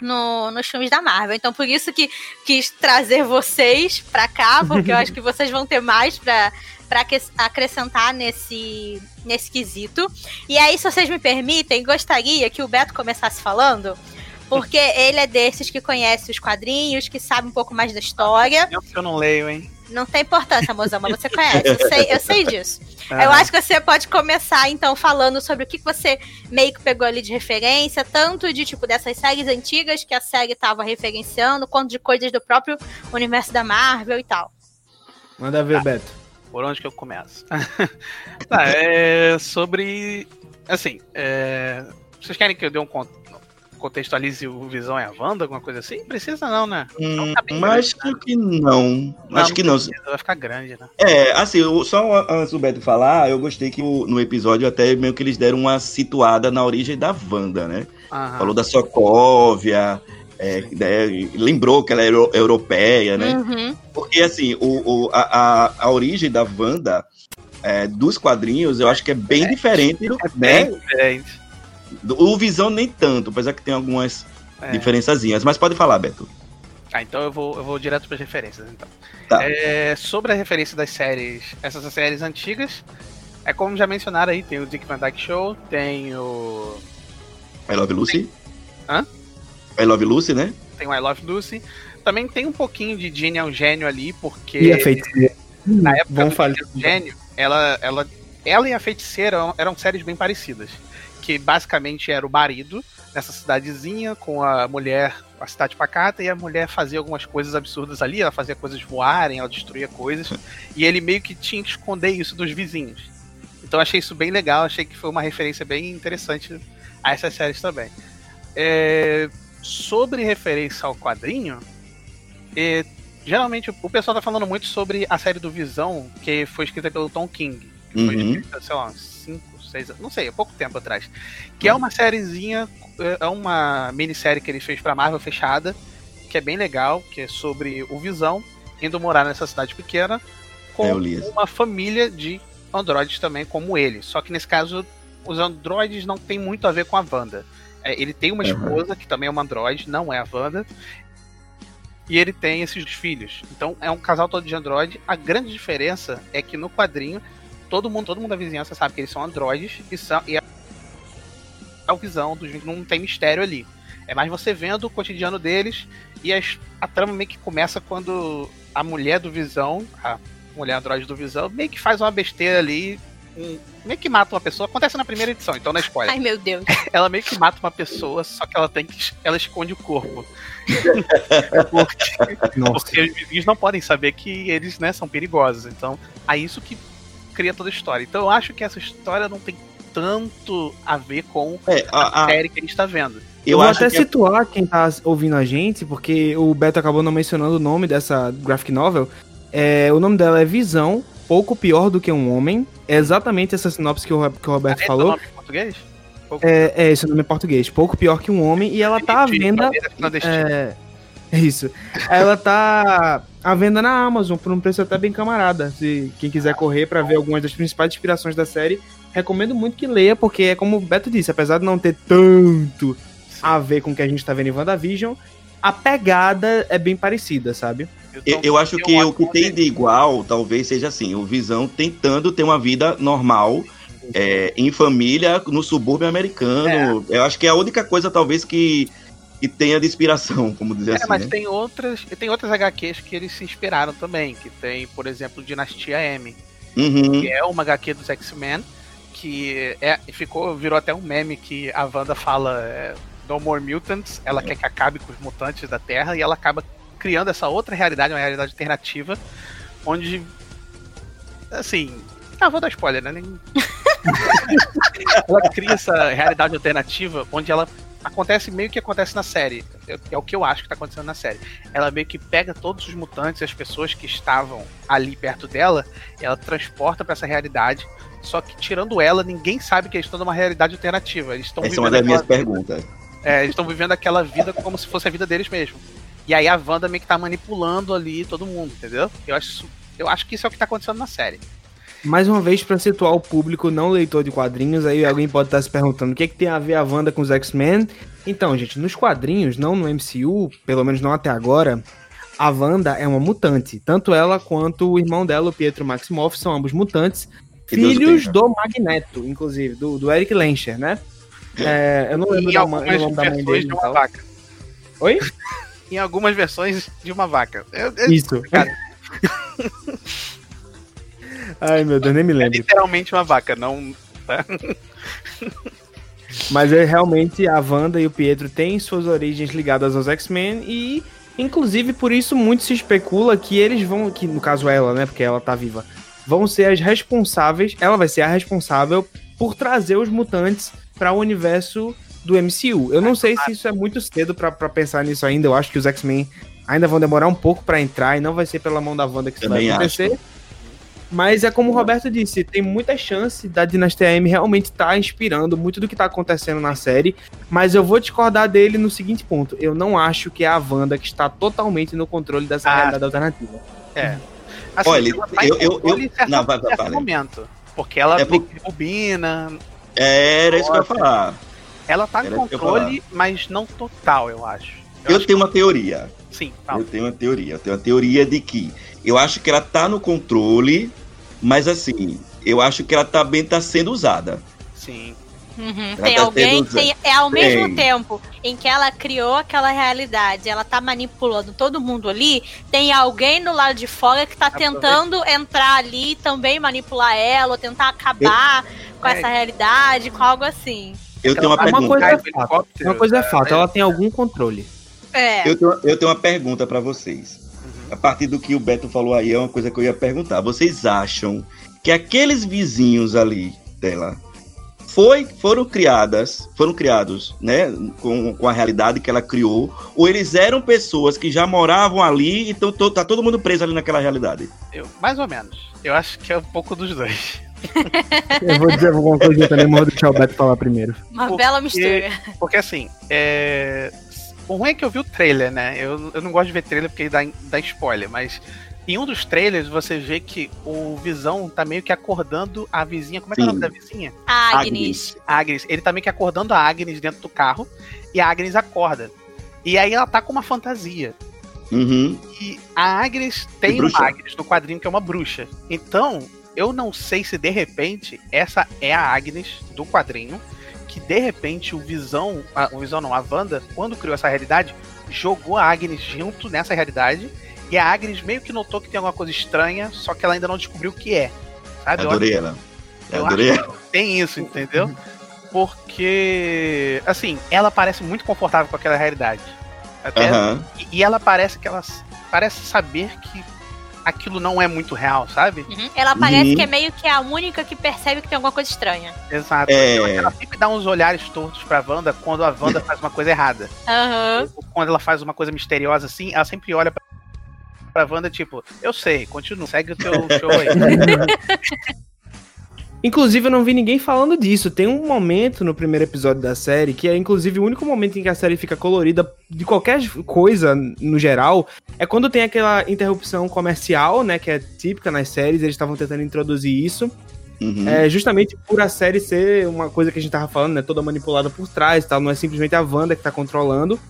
no- nos filmes da Marvel. Então, por isso que quis trazer vocês pra cá, porque eu acho que vocês vão ter mais pra, pra aque- acrescentar nesse, nesse quesito. E aí, se vocês me permitem, gostaria que o Beto começasse falando. Porque ele é desses que conhece os quadrinhos, que sabe um pouco mais da história. Eu, eu não leio, hein? Não tem importância, mozão, mas você conhece. Eu sei, eu sei disso. Eu Ah, acho que você pode começar, então, falando sobre o que você meio que pegou ali de referência, tanto de, tipo, dessas séries antigas que a série tava referenciando, quanto de coisas do próprio universo da Marvel e tal. Manda ver, Beto. Por onde que eu começo? tá, é sobre. Assim, é, vocês querem que eu dê um con- contextualize o Visão e a Wanda, alguma coisa assim? Precisa não, né? Hum, tá bem mas acho que não. Acho que não. precisa, Vai ficar grande, né? É, assim, eu- só antes do Beto falar, eu gostei que o- no episódio até meio que eles deram uma situada na origem da Wanda, né? Aham. Falou da Sokovia, é, né, lembrou que ela era euro- europeia, né? Uhum. Porque, assim, o, o- a, a, a origem da Wanda é, dos quadrinhos, eu acho que é bem diferente do, É né? bem diferente. O Visão nem tanto, apesar que tem algumas É. diferençazinhas. Mas pode falar, Beto. Ah, então eu vou, eu vou direto para as referências, então. Tá. É, sobre a referência das séries, essas séries antigas, é como já mencionaram aí, tem o Dick Van Dyke Show, tem o I Love Lucy. Hã? I Love Lucy, né? tem o I Love Lucy, também tem um pouquinho de Ginny é um gênio ali, porque E a feiticeira. na época Vamos do. Ginny é um gênio, ela, ela, ela e a feiticeira eram, eram séries bem parecidas, que basicamente era o marido nessa cidadezinha com a mulher, a cidade pacata, e a mulher fazia algumas coisas absurdas ali, ela fazia coisas voarem, ela destruía coisas, e ele meio que tinha que esconder isso dos vizinhos. Então achei isso bem legal, achei que foi uma referência bem interessante a essas séries também. É, sobre referência ao quadrinho, é, geralmente o pessoal tá falando muito sobre a série do Visão, que foi escrita pelo Tom King, que foi Uhum. escrita, sei lá, uns 5, 6, não sei, há pouco tempo atrás. Que é uma sériezinha, é é uma minissérie que ele fez pra Marvel fechada, que é bem legal, que é sobre o Visão indo morar nessa cidade pequena com É, uma família de androides também como ele. Só que nesse caso, os androides não tem muito a ver com a Wanda. É, ele tem uma Uhum. esposa que também é uma androide, não é a Wanda. E ele tem esses filhos. Então é um casal todo de androide. A grande diferença é que no quadrinho, todo mundo, todo mundo da vizinhança sabe que eles são androides e são e a, a visão dos não tem mistério ali. É mais você vendo o cotidiano deles e as- a trama meio que começa quando a mulher do Visão, a mulher androide do Visão, meio que faz uma besteira ali, meio que mata uma pessoa. Acontece na primeira edição, então não é spoiler. Ai, meu Deus. Ela meio que mata uma pessoa, só que ela tem que. Ela esconde o corpo. porque, Nossa. porque os vizinhos não podem saber que eles né, são perigosos. Então, é isso que cria toda a história. Então eu acho que essa história não tem tanto a ver com É, a, a- a- série que a gente tá vendo. eu Vou acho até que é situar quem tá ouvindo a gente, porque o Beto acabou não mencionando o nome dessa graphic novel. É, o nome dela é Visão, pouco pior do que um homem. É exatamente essa sinopse que o, que o Roberto é falou. em português? É, é esse nome em português. Pouco pior que um homem. E ela tá à venda. É, é isso. Ela tá à venda na Amazon por um preço até bem camarada. Se quem quiser correr pra ver algumas das principais inspirações da série, recomendo muito que leia, porque é como o Beto disse, apesar de não ter tanto a ver com o que a gente tá vendo em WandaVision, a pegada é bem parecida, sabe? Eu, eu acho que o que tem de igual, talvez seja assim, o Visão tentando ter uma vida normal, é, em família, no subúrbio americano. Eu acho que é a única coisa, talvez, que, que tenha de inspiração, como dizer É, assim, mas né? tem outras, tem outras HQs que eles se inspiraram também, que tem, por exemplo, Dinastia M, Uhum. que é uma HQ dos X-Men, que é, ficou, virou até um meme que a Wanda fala é, No More Mutants, ela quer que acabe com os mutantes da Terra, e ela acaba criando essa outra realidade, uma realidade alternativa, onde, assim, ah, vou dar spoiler, né? Nem- ela cria essa realidade alternativa onde ela acontece meio que acontece na série. É, o que eu acho que tá acontecendo na série. Ela meio que pega todos os mutantes, as pessoas que estavam ali perto dela, ela transporta pra essa realidade. Só que tirando ela, ninguém sabe que eles estão numa realidade alternativa. Eles estão Essa é uma vivendo das minhas aquela- perguntas. é, eles estão vivendo aquela vida como se fosse a vida deles mesmo. E aí a Wanda meio que tá manipulando ali todo mundo, entendeu? Eu acho, eu acho que isso é o que tá acontecendo na série. Mais uma vez, pra situar o público não leitor de quadrinhos, aí alguém pode estar se perguntando o que, é que tem a ver a Wanda com os X-Men. Então, gente, nos quadrinhos, não no MCU, pelo menos não até agora, a Wanda é uma mutante. Tanto ela quanto o irmão dela, o Pietro Maximoff, são ambos mutantes. Que filhos do Magneto, inclusive, do, do Eric Lencher, né? É, eu não lembro Em da da mãe dele. de uma tal. vaca. Oi? Em algumas versões de uma vaca. Eu- eu- Isso. Ai, meu Deus, nem me é lembro. literalmente uma vaca, não. Mas é realmente a Wanda e o Pietro têm suas origens ligadas aos X-Men e, inclusive, por isso muito se especula que eles vão, que no caso ela, né, porque ela tá viva, vão ser as responsáveis, ela vai ser a responsável por trazer os mutantes para o universo do MCU. Eu não sei se isso é muito cedo pra pra pensar nisso ainda, eu acho que os X-Men ainda vão demorar um pouco pra entrar e não vai ser pela mão da Wanda que isso Também vai acontecer. Mas é como o Roberto disse, tem muita chance da Dinastia M realmente estar inspirando muito do que tá acontecendo na série. Mas eu vou discordar dele no seguinte ponto: eu não acho que é a Wanda que está totalmente no controle dessa Ah. realidade alternativa. É. Assim, Olha, tá eu- eu- eu- certo- não, vai- vai, momento. Porque ela É tem por- rebobina, Era isso que eu ia falar. Ela tá em que eu ia controle, mas não total, eu acho. Eu, acho tenho uma teoria. que sim, fala. Eu tenho uma teoria. Eu tenho uma teoria de que eu acho que ela tá no controle, mas assim, eu acho que ela também tá sendo usada. Sim. Uhum, Tem tá alguém, tem, é ao mesmo Tem. tempo em que ela criou aquela realidade, ela tá manipulando todo mundo ali, tem alguém do lado de fora que tá tentando entrar ali e também manipular ela, ou tentar acabar com É. essa realidade, com algo assim. Eu tenho uma pergunta. Uma coisa é fato. Uma coisa é fato, é. ela tem algum controle. É. Eu tenho, eu tenho uma pergunta pra vocês. Uhum. A partir do que o Beto falou aí, é uma coisa que eu ia perguntar. Vocês acham que aqueles vizinhos ali dela foi, foram criadas, foram criados, né, com, com a realidade que ela criou, ou eles eram pessoas que já moravam ali e tão, tá todo mundo preso ali naquela realidade? Eu, mais ou menos. Eu acho que é um pouco dos dois. Eu vou dizer alguma coisa também, mas vou deixar o Beto falar primeiro. Uma Porque- bela mistura. Porque assim, é... o ruim é que eu vi o trailer, né? Eu, eu não gosto de ver trailer porque dá, dá spoiler, mas em um dos trailers você vê que o Visão tá meio que acordando a vizinha. Como é que é o nome da vizinha? Agnes. A Agnes. Ele tá meio que acordando a Agnes dentro do carro e a Agnes acorda. E aí ela tá com uma fantasia. Uhum. E a Agnes tem uma Agnes no quadrinho que é uma bruxa. Então, eu não sei se de repente essa é a Agnes do quadrinho. Que de repente o Visão. a- o Visão não, a Wanda, quando criou essa realidade, jogou a Agnes junto nessa realidade. E a Agnes meio que notou que tem alguma coisa estranha, só que ela ainda não descobriu o que é. Sabe? Eu Adorei ela. eu Adorei ela. que tem isso, entendeu? Porque, assim, ela parece muito confortável com aquela realidade. Até Aham. e, e ela parece que ela parece saber que aquilo não é muito real, sabe? Uhum. Ela parece Uhum. que é meio que a única que percebe que tem alguma coisa estranha. Exato. É. Ela sempre dá uns olhares tortos pra Wanda quando a Wanda faz uma coisa errada. Aham. Ou Quando ela faz uma coisa misteriosa assim, ela sempre olha pra, pra Wanda, tipo, eu sei, continua, segue o teu show aí. Inclusive, eu não vi ninguém falando disso. Tem um momento no primeiro episódio da série que é, inclusive, o único momento em que a série fica colorida de qualquer coisa, no geral, é quando tem aquela interrupção comercial, né? Que é típica nas séries, eles estavam tentando introduzir isso. Uhum. É, justamente por a série ser uma coisa que a gente tava falando, né? Toda manipulada por trás e tal. Não é simplesmente a Wanda que tá controlando.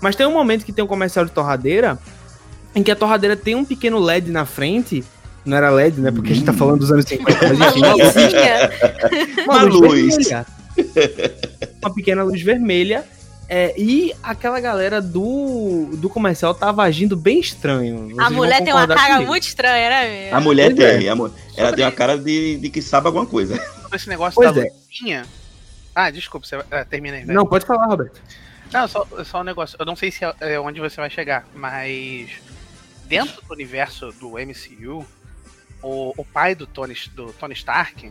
Mas tem um momento que tem um comercial de torradeira em que a torradeira tem um pequeno LED na frente. Não era LED, né? Porque a gente tá falando dos anos 50, mas Uma enfim. uma luz- luzinha. Uma luz. uma pequena luz vermelha. É, e aquela galera do, do comercial tava agindo bem estranho. Vocês A mulher tem uma cara comigo. muito estranha, né, amigo? A mulher Pois é. tem. a mu- ela tem uma cara de, de que sabe alguma coisa. Esse negócio Pois da é. luzinha. Ah, desculpa, você vai... ah, termina aí, velho. Não, pode falar, Roberto. Não, só, só um negócio. Eu não sei se é, é onde você vai chegar, mas dentro do universo do MCU, o, o pai do Tony, do Tony Stark,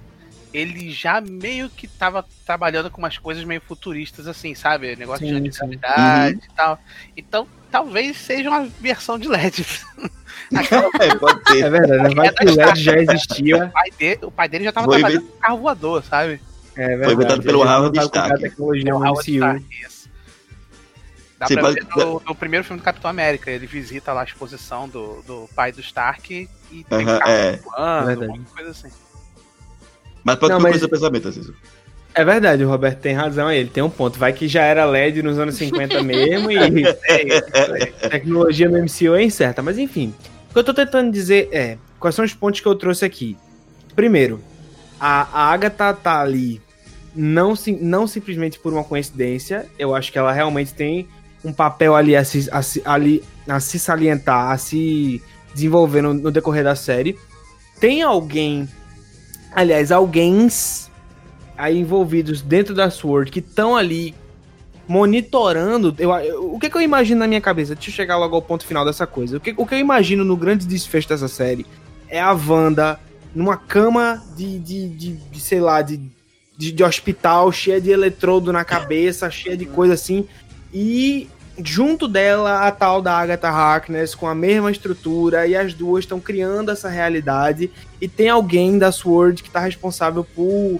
ele já meio que tava trabalhando com umas coisas meio futuristas, assim, sabe? Negócio Sim, de sim. gravidade e tal. Então, talvez seja uma versão de LED. Aquela- É, pode É ser. verdade, né? Vai que o LED já existia. o, pai dele, o pai dele já tava Foi trabalhando com carro voador, sabe? É verdade. Foi inventado pelo com Stark. tecnologia MCU. Stark. Dá Você pra pode- ver no, no primeiro filme do Capitão América. Ele visita lá a exposição do, do pai do Stark e tem um carro é. voando, coisa assim. Mas pode Não, concluir mas- seu pensamento, Azizo. É verdade, o Roberto tem razão, ele tem um ponto. Vai que já era LED nos anos 50 mesmo e a tecnologia no MCU é incerta. Mas enfim, o que eu tô tentando dizer é, quais são os pontos que eu trouxe aqui? Primeiro, a, a Agatha tá ali não, sim- não simplesmente por uma coincidência, eu acho que ela realmente tem um papel ali a se, a se- ali, a se salientar, a se desenvolver no, no decorrer da série. Tem alguém, aliás, alguém aí envolvidos dentro da Sword que estão ali monitorando. Eu, eu- o que, que eu imagino na minha cabeça? Deixa eu chegar logo ao ponto final dessa coisa. O que, o que eu imagino no grande desfecho dessa série é a Wanda numa cama de, de, de, de, sei lá, de, de, de hospital, cheia de eletrodo na cabeça, cheia de coisa assim. E junto dela a tal da Agatha Harkness com a mesma estrutura e as duas estão criando essa realidade e tem alguém da Sword que tá responsável por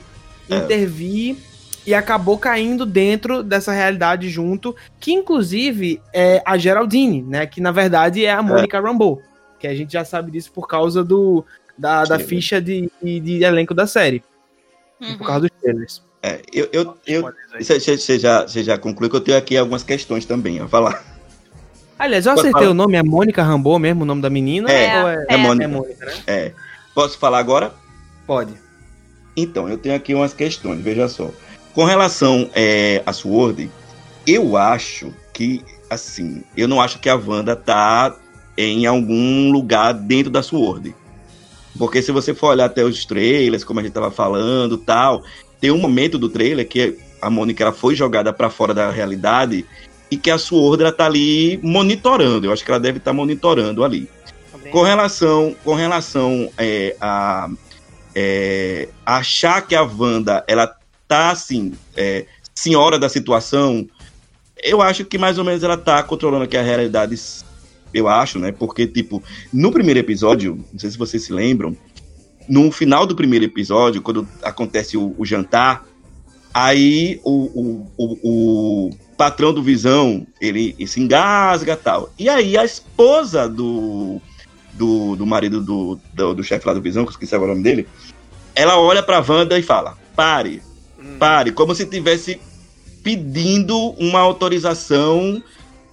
É. intervir e acabou caindo dentro dessa realidade junto, que inclusive é a Geraldine, né, que na verdade é a Mônica Rambeau, que a gente já sabe disso por causa do da, da Sim. ficha de, de, de elenco da série, e Uhum. por causa dos trailers. É, eu, eu, eu, você, já, você já concluiu que eu tenho aqui algumas questões também a falar. Aliás, eu acertei falar. o nome, é Mônica Rambeau mesmo, o nome da menina? É, ou é, é Mônica. é Mônica, né? É, posso falar agora? Pode. Então, eu tenho aqui umas questões, veja só. Com relação é, a Sword, eu acho que, assim, eu não acho que a Wanda tá em algum lugar dentro da Sword. Porque se você for olhar até os trailers, como a gente tava falando tal, tem um momento do trailer que a Mônica ela foi jogada para fora da realidade e que a Sword ela tá ali monitorando. Eu acho que ela deve estar monitorando ali. Com relação, com relação é, a é, achar que a Wanda ela tá assim, é, senhora da situação, eu acho que mais ou menos ela tá controlando aqui a realidade, eu acho, né? Porque, tipo, no primeiro episódio, não sei se vocês se lembram, no final do primeiro episódio, quando acontece o, o jantar, aí o, o, o, patrão do Visão, ele, ele se engasga e tal. E aí a esposa do, do, do marido do, do, do chefe lá do Visão, que eu esqueci agora o nome dele, ela olha pra Wanda e fala, pare, Hum. pare, como se tivesse pedindo uma autorização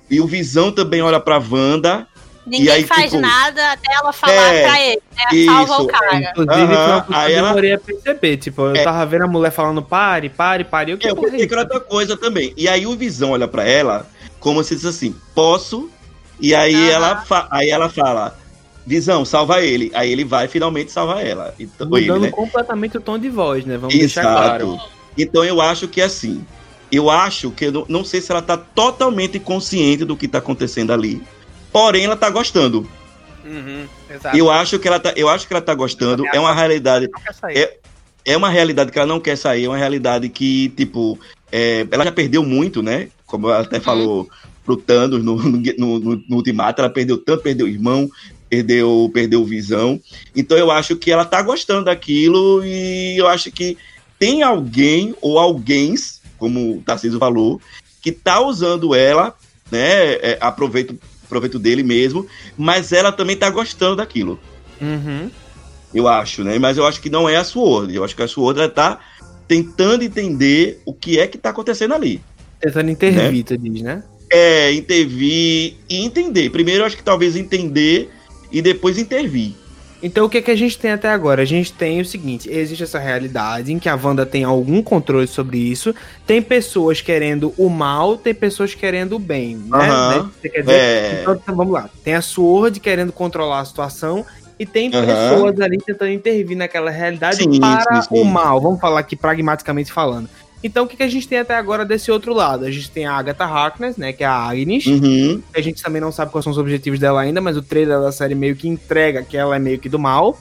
e o Visão também olha pra Wanda. Ninguém E aí, faz tipo, nada até ela falar é, pra ele, né? Salva isso, o cara. Inclusive, aí eu ela- demorei a perceber. Tipo, eu É. tava vendo a mulher falando pare, pare, pare. Eu que Eu é pensei que era outra coisa também. E aí o Visão olha pra ela como se disse assim, posso? E aí, ela, fa- aí ela fala, Visão, salva ele. Aí ele vai finalmente salvar ela. Então, Mudando ele, né? completamente o tom de voz, né? Vamos deixar claro. Exato. Então eu acho que assim, eu acho que eu não, não sei se ela tá totalmente consciente do que tá acontecendo ali. Porém, ela tá gostando. Uhum. Eu acho que ela tá, eu acho que ela tá gostando. É uma realidade. É- é uma realidade que ela não quer sair, é uma realidade que, tipo, é, ela já perdeu muito, né? Como ela até falou pro Thanos no, no, no- no Ultimato, ela perdeu tanto, perdeu o irmão, perdeu, perdeu visão. Então eu acho que ela tá gostando daquilo e eu acho que tem alguém ou alguém, como o Tarcísio falou, que tá usando ela, né? É, aproveito, aproveito dele mesmo, mas ela também tá gostando daquilo. Uhum. Eu acho, né? Mas eu acho que não é a Sword. Eu acho que a Sword ela tá tentando entender o que é que tá acontecendo ali. Tentando intervir, tu diz, né? É, intervir e entender. Primeiro, eu acho que talvez entender e depois intervir. Então o que, que a gente tem até agora? A gente tem o seguinte: existe essa realidade em que a Wanda tem algum controle sobre isso. Tem pessoas querendo o mal, tem pessoas querendo o bem, né? Né? Você quer dizer, É, Então, então, vamos lá. Tem a Sword querendo controlar a situação e tem Aham. pessoas ali tentando intervir naquela realidade Sim, para sim, sim. o mal. Vamos falar aqui pragmaticamente falando. Então, o que, que a gente tem até agora desse outro lado? A gente tem a Agatha Harkness, né? Que é a Agnes. uhum, A gente também não sabe quais são os objetivos dela ainda, mas o trailer da série meio que entrega que ela é meio que do mal.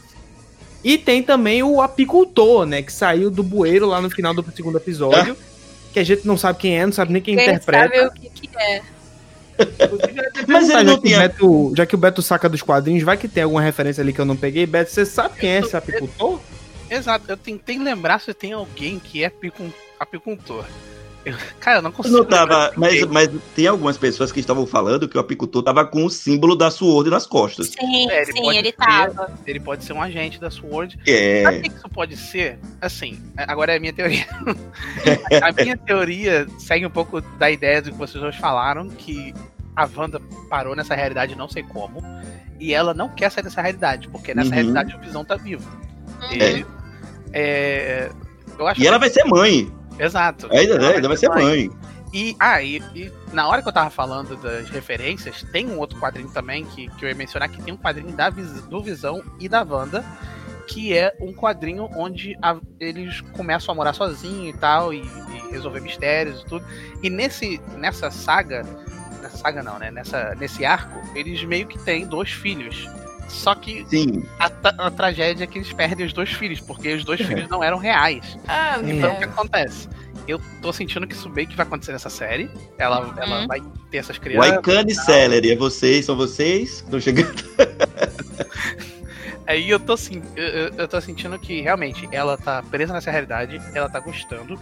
E tem também o apicultor, né? Que saiu do bueiro lá no final do segundo episódio. Que a gente não sabe quem é, não sabe nem quem, Quem interpreta. sabe o que, que é. Mas ele não já, que o tinha- Beto, já que o Beto saca dos quadrinhos, vai que tem alguma referência ali que eu não peguei. Beto, você sabe quem é esse apicultor? Exato, eu tentei lembrar se tem alguém que é apicun- apicultor. Cara, eu não consigo. Não tava, mas, mas tem algumas pessoas que estavam falando que o apicultor tava com o símbolo da Sword nas costas. Sim, É, ele sim, pode ele ser- tava. Ele pode ser um agente da SWORD. Sabe o É, que que isso pode ser? Assim, agora é a minha teoria. a minha teoria segue um pouco da ideia do que vocês dois falaram, que a Wanda parou nessa realidade, não sei como, e ela não quer sair dessa realidade, porque nessa Uhum. realidade o Visão tá vivo. Uhum. Ele, é, eu acho e ela vai ser mãe. Exato. Ainda, Ela ainda vai ser mãe. E, ah, e, e na hora que eu tava falando das referências, tem um outro quadrinho também que, que eu ia mencionar, que tem um quadrinho da, do Visão e da Wanda, que é um quadrinho onde a- eles começam a morar sozinhos e tal, e, e resolver mistérios e tudo. E nesse, nessa saga, nessa saga não, né? Nessa, nesse arco, eles meio que têm dois filhos. Só que Sim. a, tra- a tragédia é que eles perdem os dois filhos, porque os dois filhos não eram reais. Ah, Então, o que é. acontece? Eu tô sentindo que isso meio que vai acontecer nessa série. Ela, Uhum. ela vai ter essas crianças. Waikane Celery, é vocês, são vocês? Estão chegando. Aí eu tô, assim, eu, eu- eu tô sentindo que realmente ela tá presa nessa realidade, ela tá gostando.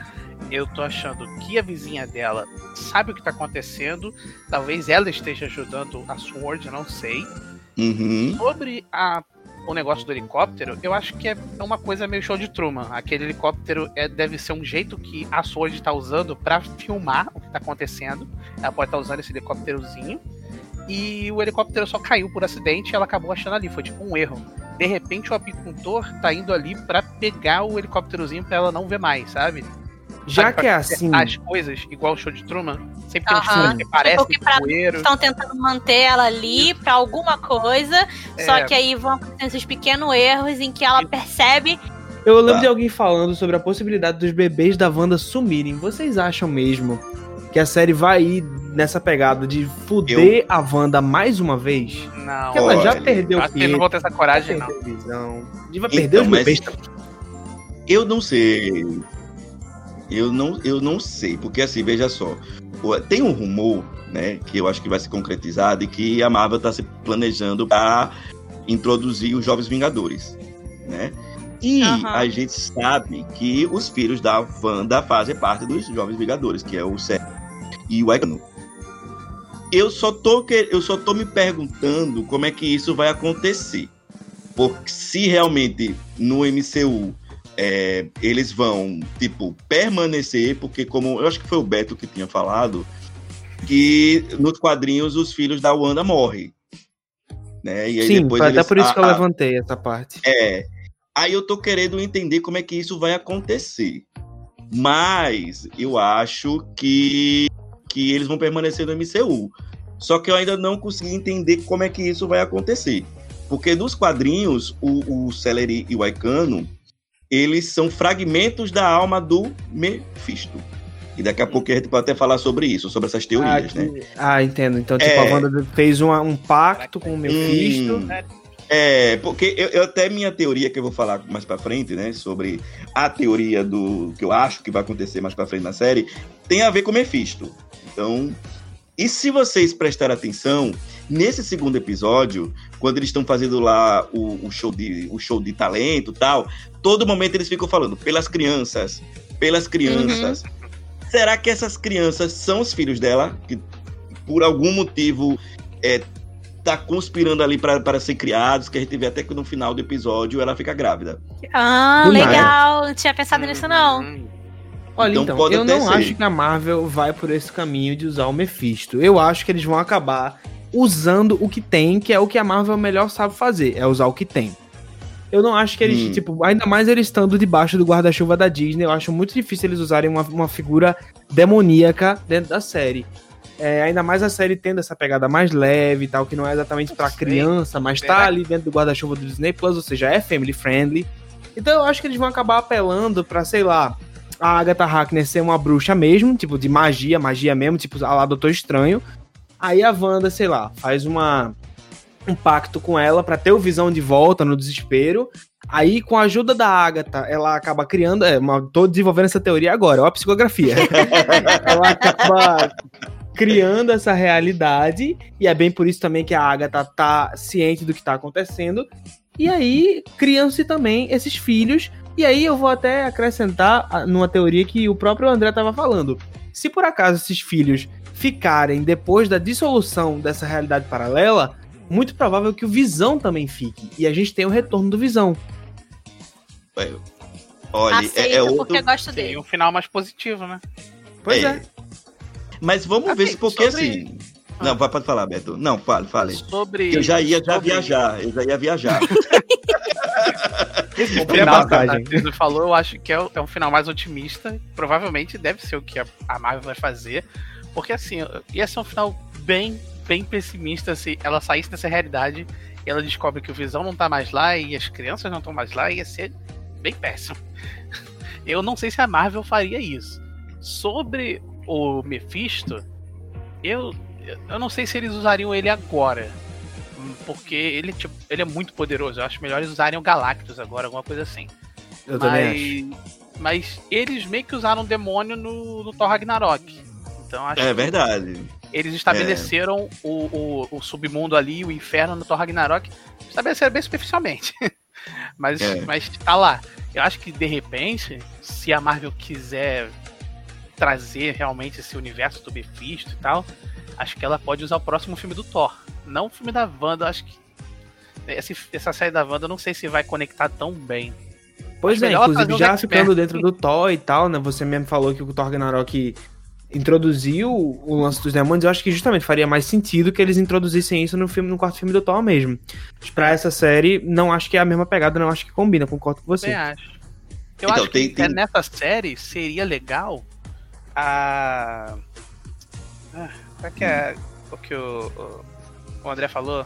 Eu tô achando que a vizinha dela sabe o que tá acontecendo. Talvez ela esteja ajudando a Sword, eu não sei. Uhum. Sobre a, o negócio do helicóptero, eu acho que é uma coisa meio show de Truman. Aquele helicóptero é, deve ser um jeito que a Sword tá usando pra filmar o que tá acontecendo. Ela pode estar usando esse helicópterozinho. E o helicóptero só caiu por acidente e ela acabou achando ali. Foi tipo um erro. De repente o apicultor tá indo ali pra pegar o helicópterozinho pra ela não ver mais, sabe? Já que é assim, As coisas, igual o show de Truman, sempre tem Aham. filmes que parecem Tipo que pra-. Estão tentando manter ela ali pra alguma coisa, só É. que aí vão acontecendo esses pequenos erros em que ela percebe. eu lembro Tá. de alguém falando sobre a possibilidade dos bebês da Wanda sumirem. Vocês acham mesmo que a série vai ir nessa pegada de fuder a Wanda mais uma vez? Não, Porque ela já Olha, perdeu o que não vão ter essa coragem, não. Visão. E vai perder Então, os mas- bebês também. Eu não sei. Eu não, eu não sei, porque assim, veja só. Tem um rumor, né, que eu acho que vai se concretizar, de que a Marvel está se planejando para introduzir os Jovens Vingadores, né? E Aham. a gente sabe que os filhos da Wanda fazem parte dos Jovens Vingadores, que é o Seth e o Ekano. Eu só tô que- eu só tô me perguntando como é que isso vai acontecer. Porque se realmente no MCU é, eles vão, tipo, permanecer, porque como eu acho que foi o Beto que tinha falado, que nos quadrinhos os filhos da Wanda morrem. Né? E aí Sim, depois até eles- por isso que eu a- a- levantei essa parte. é. Aí eu tô querendo entender como é que isso vai acontecer. Mas eu acho que, que eles vão permanecer no MCU. Só que eu ainda não consegui entender como é que isso vai acontecer. Porque nos quadrinhos, o, o Celery e o Aicano, eles são fragmentos da alma do Mephisto. E daqui a pouco a gente pode até falar sobre isso, sobre essas teorias, ah, né? que- ah, entendo. Então, tipo, É. a Wanda fez uma- um pacto com o Mephisto. Hum, é, porque eu, eu até minha teoria que eu vou falar mais pra frente, né, sobre a teoria do que eu acho que vai acontecer mais pra frente na série, tem a ver com Mephisto. Então, e se vocês prestarem atenção, nesse segundo episódio, quando eles estão fazendo lá o, o show de o show de talento, e tal, todo momento eles ficam falando pelas crianças, pelas crianças. Será que essas crianças são os filhos dela que por algum motivo é, tá conspirando ali para ser criados, que a gente vê até que no final do episódio ela fica grávida. Ah, Do legal. Não tinha pensado nisso, não. Hum, Olha, Então então, eu não ser. acho que a Marvel vai por esse caminho de usar o Mephisto. Eu acho que eles vão acabar usando o que tem, que é o que a Marvel melhor sabe fazer, é usar o que tem. Eu não acho que eles, Hum. tipo, ainda mais eles estando debaixo do guarda-chuva da Disney, eu acho muito difícil eles usarem uma, uma figura demoníaca dentro da série. É, ainda mais a série tendo essa pegada mais leve e tal, que não é exatamente pra Sei. criança, mas tá ali dentro do guarda-chuva do Disney Plus, ou seja, é family friendly. Então eu acho que eles vão acabar apelando pra, sei lá, a Agatha Harkness ser uma bruxa mesmo, tipo, de magia, magia mesmo, tipo, a lá Doutor Estranho. Aí a Wanda, sei lá, faz uma um pacto com ela pra ter o Visão de volta no desespero. Aí, com a ajuda da Agatha, ela acaba criando. É, uma, tô desenvolvendo essa teoria agora, ó, a psicografia. ela acaba criando essa realidade. E é bem por isso também que a Agatha tá ciente do que tá acontecendo. E aí, criam-se também esses filhos. E aí eu vou até acrescentar numa teoria que o próprio André tava falando. Se por acaso esses filhos ficarem depois da dissolução dessa realidade paralela, muito provável que o Visão também fique. E a gente tem o retorno do Visão. Olha, Aceito é, é outro. porque gosto dele. um final mais positivo, né? Pois É. é. Mas vamos ver Assim, se porque sobre- assim. Não, pode falar, Beto. Não, fale, fale. Sobre. Eu já ia já sobre- viajar, eu já ia viajar. O Foi a final que a falou, eu acho que é, o- é um final mais otimista. Provavelmente deve ser o que a, a Marvel vai fazer. Porque assim, ia ser um final bem, bem pessimista se ela saísse dessa realidade e ela descobre que o Visão não tá mais lá e as crianças não estão mais lá, ia ser bem péssimo. Eu não sei se a Marvel faria isso. Sobre o Mephisto, eu, eu não sei se eles usariam ele agora. Porque ele, tipo, ele é muito poderoso. Eu acho melhor eles usarem o Galactus agora, alguma coisa assim. Eu também acho. Mas, mas eles meio que usaram o demônio no, no Thor Ragnarok. Então acho É que verdade. Eles estabeleceram o, o, o submundo ali, o inferno no Thor Ragnarok. Estabeleceram bem superficialmente. mas, É. mas tá lá. Eu acho que de repente, se a Marvel quiser trazer realmente esse universo do Mephisto e tal, acho que ela pode usar o próximo filme do Thor. Não o filme da Wanda, acho que. Esse, essa série da Wanda eu não sei se vai conectar tão bem. Pois Acho é, melhor inclusive já ficando dentro do Thor e tal, né? Você mesmo falou que o Thor Ragnarok introduziu o lance dos demônios. Eu acho que justamente faria mais sentido que eles introduzissem isso no filme, no quarto filme do Thor mesmo. Mas Pra essa série, não acho que é a mesma pegada, não acho que combina, concordo com você. Também acho. Eu Então, acho que tem- tem- nessa série seria legal a. Ah, qual que é o que o, o- André falou?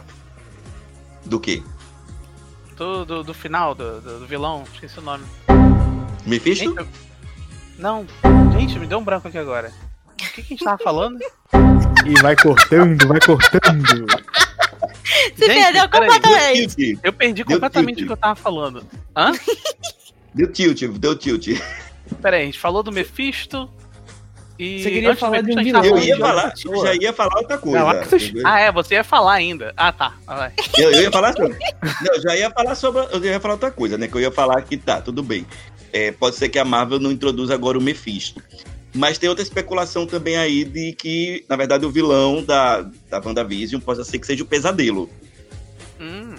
Do quê? Do, do, do final, do, do, do vilão, esqueci o nome. Mephisto? Gente, eu- Não, gente, me deu um branco aqui agora. O que, que a gente tava falando? E vai cortando, vai cortando. Se Gente, perdeu completamente. Tilt. Eu perdi Deu completamente tilt. o que eu tava falando. Hã? Deu tilt, deu tilt. Pera aí, a gente falou do Mephisto. E Você queria falar de um vilão, Eu ia falar, outra eu já ia falar outra coisa. Ah, é, você ia falar ainda. Ah, tá. Eu, eu ia falar sobre. Não, eu já ia falar sobre. Eu ia falar outra coisa, né? Que eu ia falar que tá, tudo bem. É, pode ser que a Marvel não introduza agora o Mephisto. Mas tem outra especulação também aí de que, na verdade, o vilão da, da WandaVision pode ser que seja o pesadelo. Hum,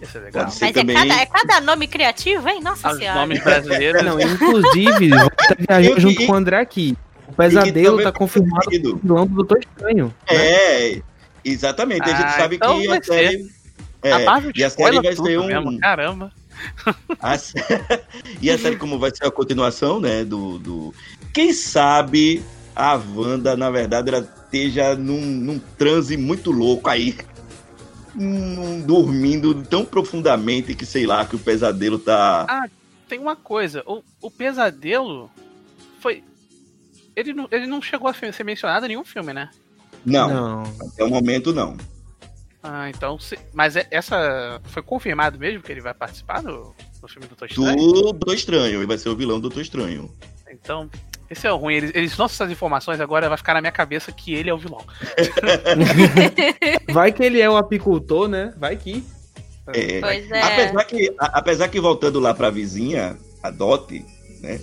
isso é legal. Pode ser Mas é também. cada, é cada nome criativo, hein? Nossa Os senhora. nomes brasileiros. Não, inclusive, vou E- junto e- com o André aqui. O pesadelo tá confirmado como vilão do Doutor Estranho. É, exatamente. a gente Ah, sabe então que vai a série. É, e a série vai tudo ser um. mesmo, caramba. A e a série, como vai ser a continuação, né? Do. do... Quem sabe a Wanda, na verdade, ela esteja num, num transe muito louco aí. Num- dormindo tão profundamente que, sei lá, que o pesadelo tá. Tem uma coisa, o, o pesadelo foi. Ele não, ele não chegou a ser mencionado em nenhum filme, né? Não, Não. até o momento não. Ah, então. se- mas é- essa. Foi confirmado mesmo que ele vai participar do, do filme do Doutor Estranho? Do Doutor Estranho, ele vai ser o vilão do Doutor Estranho. Então. Esse é o ruim. Eles, eles lançam essas informações agora, vai ficar na minha cabeça que ele é o vilão. Vai que ele é o apicultor, né? Vai que. É, Pois é. Apesar que, a- apesar que voltando lá pra vizinha, a Dot, né?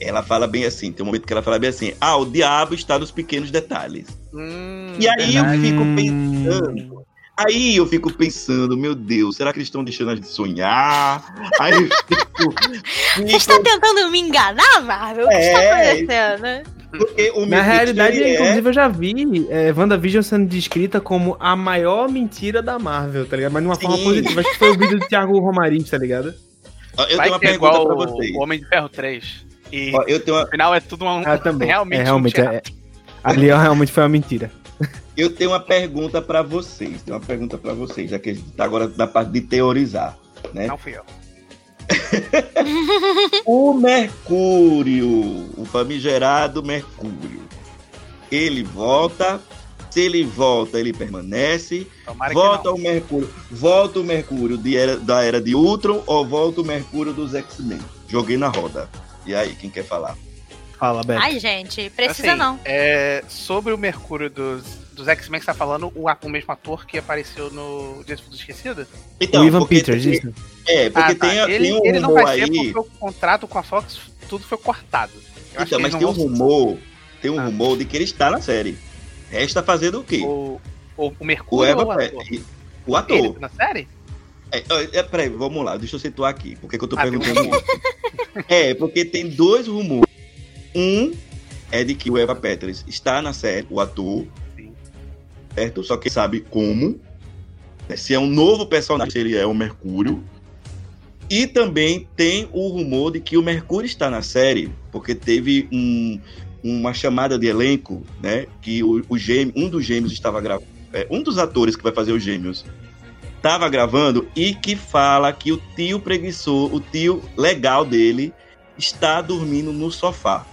Ela fala bem assim, tem um momento que ela fala bem assim, ah, o diabo está nos pequenos detalhes. Hum, E aí eu verdade. fico Hum. pensando, aí eu fico pensando, meu Deus, será que eles estão deixando a gente sonhar? Aí eu fico, Você está tentando me enganar, Marvel? O que está É. acontecendo? porque o Na realidade, é, inclusive, eu já vi é, WandaVision sendo descrita como a maior mentira da Marvel, tá ligado? Mas de uma forma positiva. Acho que foi o vídeo do Thiago Romariz, tá ligado? Eu vai tenho uma é pergunta igual pra vocês. o Homem de Ferro 3. E Ó, eu, tenho uma, no final é tudo um, Ah, também. realmente, é, realmente um é, teatro. ali realmente foi uma mentira. Eu tenho uma pergunta pra vocês. Tenho uma pergunta pra vocês, já que a gente tá agora na parte de teorizar, né? Não fui eu. O Mercúrio, o famigerado Mercúrio, ele volta. Se ele volta, ele permanece. Tomara volta o Mercúrio. Volta o Mercúrio de era- da era de Ultron ou volta o Mercúrio dos X-Men? Joguei na roda. E aí, quem quer falar? Fala, Beto. Ai, gente, precisa Assim, não. É, sobre o Mercúrio dos, dos X-Men que você tá falando, o, o mesmo ator que apareceu no Dia do Esquecido? Então, o Ivan porque Peters, tem- isso. É, porque Ah, tá. tem, ele, tem um ele não rumor vai ser aí. porque o contrato com a Fox tudo foi cortado. Eu Então, que mas tem um rumor. tem um Ah. rumor de que ele está na série. Resta fazer o quê? O, o, o O Mercúrio o Pe- ator? O Ele ator. tá na série? É, é, peraí, vamos lá, deixa eu situar aqui. Por que, eu tô Ah, perguntando rumor. isso? É, porque tem dois rumores. Um é de que o Eva Peters está na série, o ator. Certo? Só que sabe como. né, Se é um novo personagem, se ele é o Mercúrio. E também tem o rumor de que o Mercúrio está na série, porque teve um- uma chamada de elenco, né? Que o, o gêmeo, um dos gêmeos estava gravando. um dos atores que vai fazer os gêmeos estava gravando e que fala que o tio preguiçoso, o tio legal dele, está dormindo no sofá.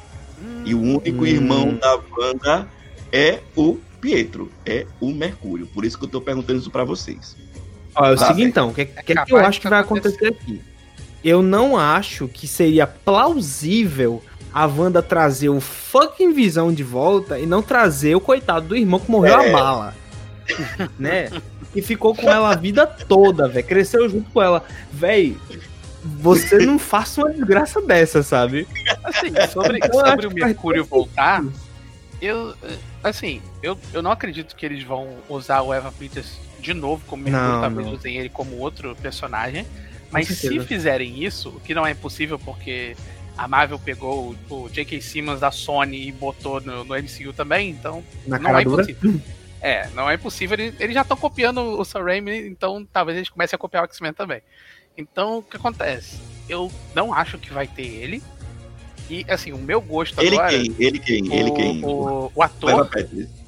E o único Hum. irmão da Wanda é o Pietro, é o Mercúrio. Por isso que eu tô perguntando isso pra vocês. Ó, é o Tá, seguinte, então, o que, que, que capaz eu acho que vai acontecer. aqui? Eu não acho que seria plausível a Wanda trazer o fucking Visão de volta e não trazer o coitado do irmão que morreu É. a bala. né? E ficou com ela a vida toda, velho. Cresceu junto com ela. Véi, você não faça uma desgraça dessa, sabe? Assim, sobre, sobre o que Mercúrio voltar, eu. Assim, eu, eu não acredito que eles vão usar o Eva Peters de novo como Mercúrio, talvez não. usem ele como outro personagem. Mas se fizerem isso, o que não é impossível porque a Marvel pegou o, J.K. Simmons da Sony e botou no, no MCU também, então Na não é dura. impossível. É, não é impossível. Eles, eles já estão copiando o Sam Raimi, então talvez eles comecem a copiar o X-Men também. Então, o que acontece? Eu não acho que vai ter ele. E, assim, o meu gosto Ele agora... quem? Ele quem? Ele o, quem? O, o ator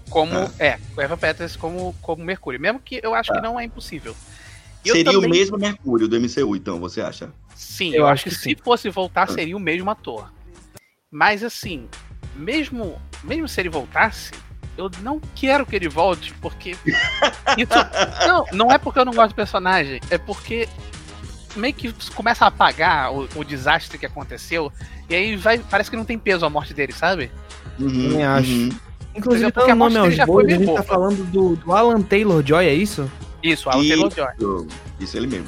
como... Ah. É, o Eva Peters como, como Mercúrio. Mesmo que eu acho que não é impossível. Eu Seria também- o mesmo Mercúrio do MCU, então, você acha? Sim, Eu eu, acho que, que se fosse voltar seria o mesmo ator. Mas assim, mesmo, mesmo se ele voltasse, eu não quero que ele volte, porque. Isso- não, não é porque eu não gosto do personagem, é porque meio que começa a apagar o, o desastre que aconteceu, e aí vai, parece que não tem peso a morte dele, sabe? Uhum, Também acho. uhum. Inclusive, Porque a morte nome dele já foi bois, a gente tá falando do, do Alan Taylor-Joy, é isso? Isso, Alan Taylor-Joy. Isso, Isso ele mesmo.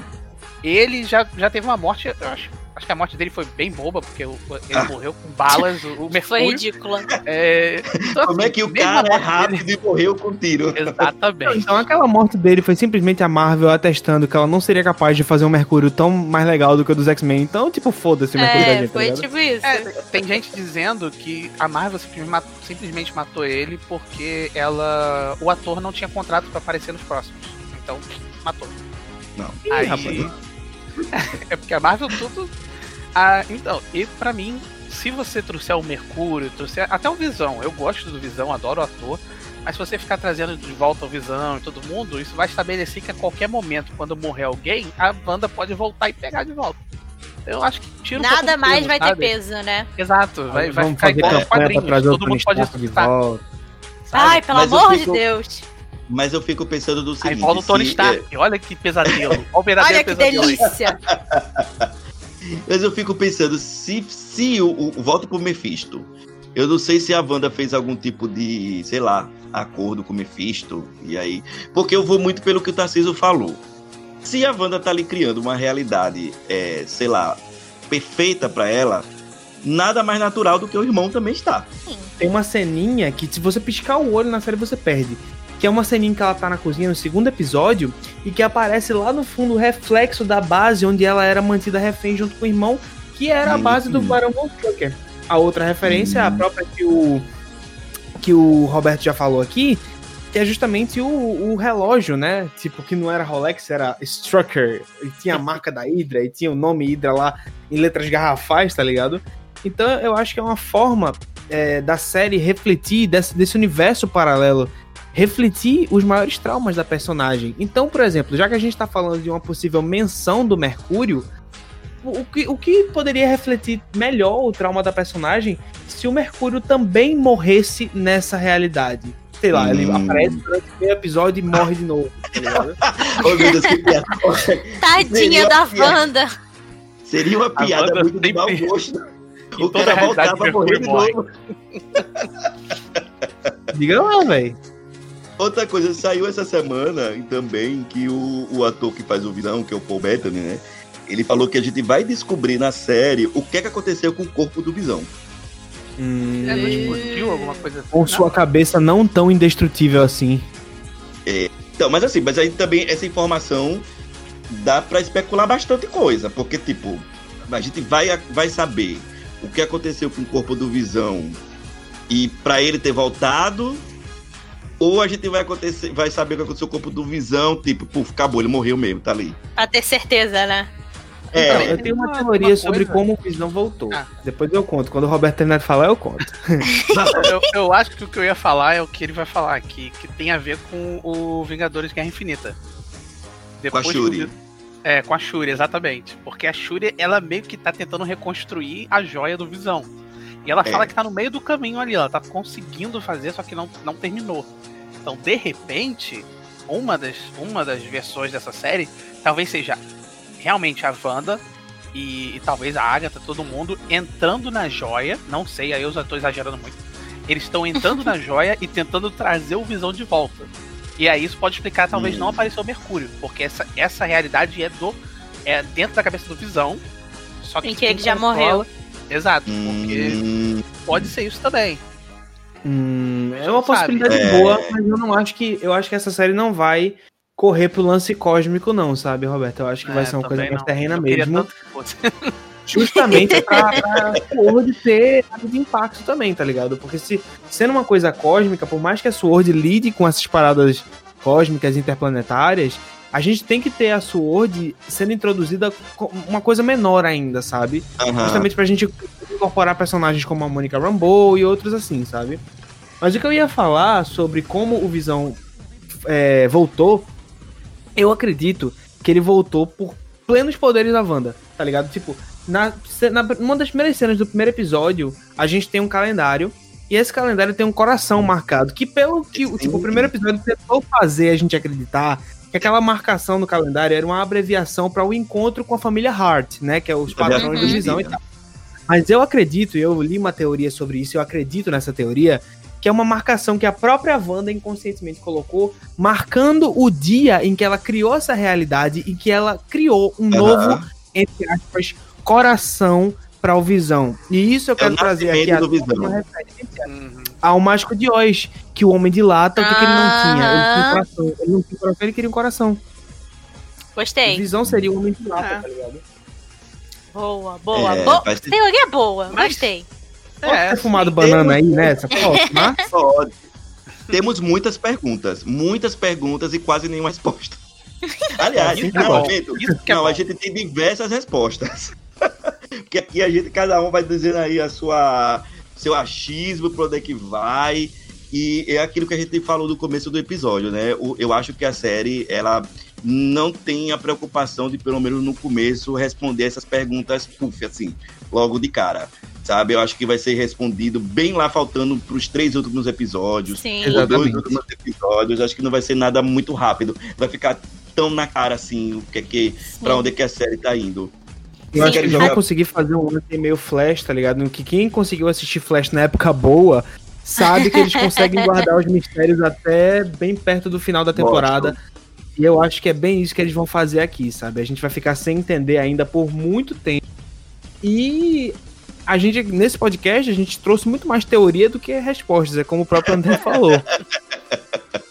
Ele já, já teve uma morte, eu acho, acho que a morte dele foi bem boba, porque ele Ah. morreu com balas, o, o Foi Mercúrio. ridícula. É, então, Como é assim, que o cara é rápido dele- e morreu com tiro? Exatamente. Então aquela morte dele foi simplesmente a Marvel atestando que ela não seria capaz de fazer um Mercúrio tão mais legal do que o dos X-Men. Então, tipo, foda-se o Mercúrio da É, gente, tá foi ligado? tipo isso. É, tem gente dizendo que a Marvel simplesmente matou, simplesmente matou ele porque ela, o ator não tinha contrato pra aparecer nos próximos. Então, matou. Não. Aí, rapaz. é porque a Marvel tudo. Ah, então, e pra mim, se você trouxer o Mercúrio, trouxer até o Visão, eu gosto do Visão, adoro o ator. Mas se você ficar trazendo de volta o Visão e todo mundo, isso vai estabelecer que a qualquer momento, quando morrer alguém, a banda pode voltar e pegar de volta. Eu acho que tira um Nada mais peso, vai ter sabe? peso, né? Exato, vai, vai Vamos ficar igual quadrinhos. Todo mundo pode escutar. Ai, pelo Mas amor fico- de Deus. Mas eu fico pensando do Aí seguinte. volta o Tony se- Stark. Olha que pesadelo. Olha o verdadeiro Olha que pesadelo aí. delícia. Mas eu fico pensando, se, se o, o volta pro Mephisto, eu não sei se a Wanda fez algum tipo de, sei lá, acordo com o Mephisto, e aí. Porque eu vou muito pelo que o Tarcísio falou. Se a Wanda tá ali criando uma realidade, é, sei lá, perfeita pra ela, nada mais natural do que o irmão também está. Tem uma ceninha que, se você piscar o olho na série, você perde. Que é uma ceninha que ela tá na cozinha no segundo episódio e que aparece lá no fundo o reflexo da base onde ela era mantida refém junto com o irmão, que era a base do. Barão Von Strucker. A outra referência é a Hum. própria que o, que o Roberto já falou aqui, que é justamente o, o relógio, né? Tipo, que não era Rolex, era Strucker. E tinha a marca da Hydra, e tinha o nome Hydra lá em letras garrafais, tá ligado? Então eu acho que é uma forma é, da série refletir desse, desse universo paralelo, refletir os maiores traumas da personagem. Então, por exemplo, já que a gente tá falando de uma possível menção do Mercúrio, o, que, o que poderia refletir melhor o trauma da personagem se o Mercúrio também morresse nessa realidade? Sei lá, ele Hum. aparece durante o primeiro episódio e morre de novo, tá? Oh, meu Deus, que piada. Tadinha Seria da. Wanda. Seria uma piada muito de mau gosto. O toda cara a realidade, voltava a morrer de novo. Diga lá, velho. Outra coisa, saiu essa semana também que o, o ator que faz o vilão, que é o Paul Bettany, né? Ele falou que a gente vai descobrir na série o que é que aconteceu com o corpo do Visão. Hum, É, explodiu alguma coisa assim. com não? sua cabeça não tão indestrutível assim. Então, mas assim, mas aí também essa informação dá pra especular bastante coisa, porque tipo, a gente vai, vai saber o que aconteceu com o corpo do Visão e pra ele ter voltado, ou a gente vai acontecer, vai saber o que aconteceu com o corpo do Visão, tipo, puf, acabou, ele morreu mesmo, tá ali. Pra ter certeza, né? Então, É, eu tenho uma teoria uma sobre como o Visão voltou. Ah. Depois eu conto. Quando o Roberto terminar de falar, eu conto. eu, eu acho que o que eu ia falar é o que ele vai falar aqui, que tem a ver com o Vingadores Guerra Infinita. com a que Shuri. Vi- É, com a Shuri, exatamente. Porque a Shuri, ela meio que tá tentando reconstruir a joia do Visão. E ela É. fala que tá no meio do caminho ali, ela tá conseguindo fazer, só que não, não terminou. Então, de repente, uma das, uma das versões dessa série talvez seja realmente a Wanda e, e talvez a Agatha, todo mundo entrando na joia. Não sei, aí eu já tô exagerando muito. Eles estão entrando na joia e tentando trazer o Visão de volta. E aí isso pode explicar, talvez, Hum. não aparecer o Mercúrio, porque essa, essa realidade é do é dentro da cabeça do Visão. Só que Em que ele já morreu. Exato, porque Hum, pode ser isso também. Hum, é uma Sabe? possibilidade É. boa, mas eu não acho que. Eu acho que essa série não vai correr pro lance cósmico, não, sabe, Roberto? Eu acho que vai É, ser uma coisa mais não. terrena Eu mesmo. Justamente pra, pra Sword ter de impacto também, tá ligado? Porque se sendo uma coisa cósmica, por mais que a Sword lide com essas paradas cósmicas interplanetárias, a gente tem que ter a Sword sendo introduzida uma coisa menor ainda, sabe? aham. Justamente pra gente incorporar personagens como a Monica Rambeau e outros assim, sabe? Mas o que eu ia falar sobre como o Visão é, voltou, eu acredito que ele voltou por plenos poderes da Wanda, tá ligado? Tipo, na, na, uma das primeiras cenas do primeiro episódio, a gente tem um calendário, e esse calendário tem um coração marcado, que pelo que o- tipo, o primeiro episódio tentou fazer a gente acreditar que aquela marcação no calendário era uma abreviação para o encontro com a família Hart, né? Que é os patrões do Uhum. Visão e tal. Mas eu acredito, e eu li uma teoria sobre isso, eu acredito nessa teoria, que é uma marcação que a própria Wanda inconscientemente colocou, marcando o dia em que ela criou essa realidade e que ela criou um novo, entre aspas, coração para o Visão. E isso eu É quero trazer aqui uma referência Uhum. Ao Mágico de Oz, que o Homem de Lata, o que, que ele não tinha? Ele tinha um Ah. coração. Ele não tinha coração, ele queria um coração. Gostei. Visão seria o Homem de Lata, É. tá ligado? Boa, boa, É, boa. faz. Teoria boa, Mas- gostei. Pode ter sim. fumado banana aí nessa? Posso, mas... Pode. Temos muitas perguntas, muitas perguntas e quase nenhuma resposta. Aliás, Assim que não, é bom. a gente, Isso que é não, a gente tem diversas respostas. Porque aqui a gente, cada um vai dizendo aí a sua, seu achismo, pra onde é que vai. E é aquilo que a gente falou no começo do episódio, né? Eu acho que a série, ela não tem a preocupação de, pelo menos no começo, responder essas perguntas, puf, assim, logo de cara. Sabe? Eu acho que vai ser respondido bem lá, faltando pros três últimos episódios. Sim. Os dois Exatamente. últimos episódios, acho que não vai ser nada muito rápido. Vai ficar tão na cara assim, o que é que, pra onde é que a série tá indo. Eu acho que eles vão conseguir fazer um lance meio Flash, tá ligado? No que quem conseguiu assistir Flash na época boa, sabe que eles conseguem guardar os mistérios até bem perto do final da temporada. E eu acho que é bem isso que eles vão fazer aqui, sabe? A gente vai ficar sem entender ainda por muito tempo. E a gente, nesse podcast, a gente trouxe muito mais teoria do que respostas, é como o próprio André falou.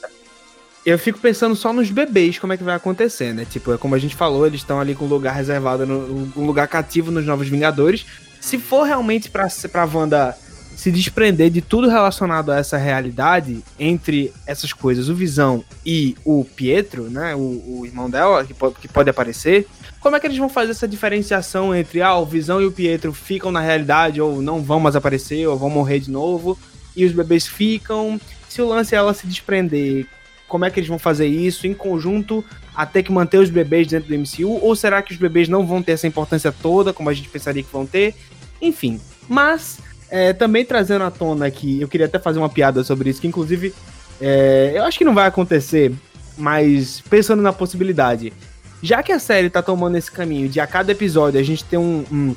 Eu fico pensando só nos bebês, como é que vai acontecer, né? Tipo, é como a gente falou, eles estão ali com um lugar reservado, no, um lugar cativo nos Novos Vingadores. Se for realmente pra, pra Wanda se desprender de tudo relacionado a essa realidade, entre essas coisas, o Visão e o Pietro, né? O, o irmão dela, que pode, que pode aparecer. Como é que eles vão fazer essa diferenciação entre, ah, o Visão e o Pietro ficam na realidade, ou não vão mais aparecer, ou vão morrer de novo, e os bebês ficam? Se o lance é ela se desprender, como é que eles vão fazer isso em conjunto a ter que manter os bebês dentro do MCU? Ou será que os bebês não vão ter essa importância toda, como a gente pensaria que vão ter? Enfim, mas é, também trazendo à tona aqui, eu queria até fazer uma piada sobre isso, que inclusive é, eu acho que não vai acontecer, mas pensando na possibilidade, já que a série tá tomando esse caminho de a cada episódio a gente ter um, um,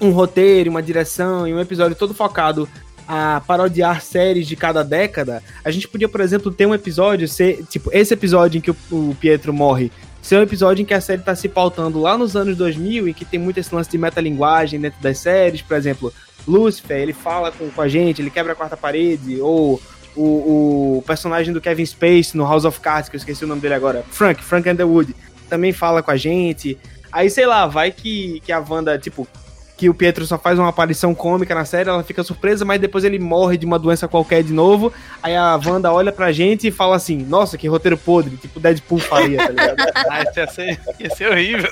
um roteiro, uma direção e um episódio todo focado a parodiar séries de cada década, a gente podia, por exemplo, ter um episódio, ser, tipo, esse episódio em que o, o Pietro morre ser um episódio em que a série tá se pautando lá nos anos 2000 e que tem muito esse lance de metalinguagem dentro das séries, por exemplo, Lucifer, ele fala com, com a gente, ele quebra a quarta parede, ou o, o personagem do Kevin Space no House of Cards, que eu esqueci o nome dele agora, Frank, Frank Underwood, também fala com a gente. Aí, sei lá, vai que, que a Wanda, tipo, que o Pietro só faz uma aparição cômica na série, ela fica surpresa, mas depois ele morre de uma doença qualquer de novo. Aí a Wanda olha pra gente e fala assim: Nossa, que roteiro podre, tipo Deadpool faria, tá ligado? Ah, isso ia ser, ia ser horrível.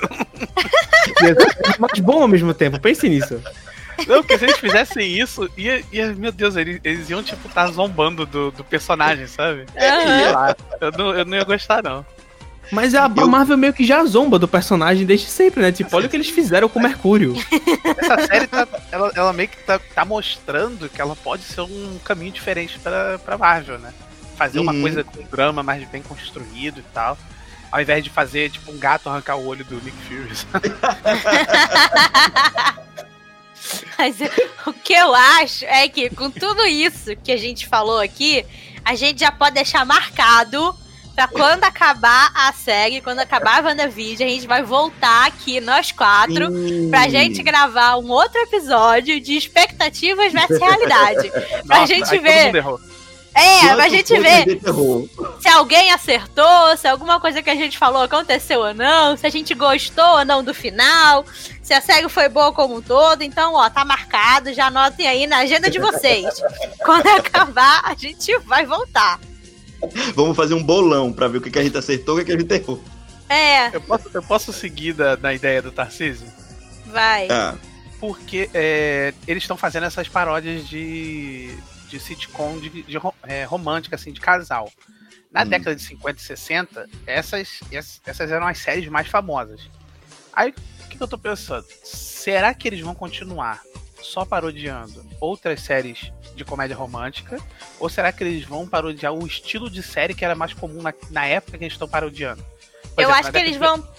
mas bom ao mesmo tempo, pense nisso. Não, porque se eles fizessem isso, ia, ia, meu Deus, eles, eles iam, tipo, tá zombando do, do personagem, sabe? Lá, eu não, eu não ia gostar, não. Mas a, a Marvel meio que já zomba do personagem desde sempre, né? Tipo, olha o que eles fizeram com o Mercúrio. Essa série, tá, ela, ela meio que tá, tá mostrando que ela pode ser um caminho diferente pra, pra Marvel, né? Fazer uma Uhum. coisa com drama mais bem construído e tal. Ao invés de fazer, tipo, um gato arrancar o olho do Nick Fury. Mas o que eu acho é que com tudo isso que a gente falou aqui, a gente já pode deixar marcado pra quando acabar a série, quando acabar a WandaVision, a gente vai voltar aqui, nós quatro, pra gente gravar um outro episódio de expectativas versus realidade. Pra Nossa, gente ver. É, pra gente ver se alguém acertou, se alguma coisa que a gente falou aconteceu ou não, se a gente gostou ou não do final, se a série foi boa como um todo. Então, ó, tá marcado, já anotem aí na agenda de vocês. Quando acabar, a gente vai voltar. Vamos fazer um bolão pra ver o que, que a gente acertou e o que, que a gente errou. É, Eu posso, eu posso seguir da, na ideia do Tarcísio? vai. Ah, Porque é, eles estão fazendo essas paródias de, de sitcom de, de é, romântica, assim, de casal. Na Hum. década de 50 e 60, essas, ess- essas eram as séries mais famosas. Aí, o que, que eu tô pensando? Será que eles vão continuar só parodiando outras séries de comédia romântica? Ou será que eles vão parodiar o estilo de série que era mais comum na, na época que eles estão parodiando? Por Eu exemplo, acho na que eles década vão.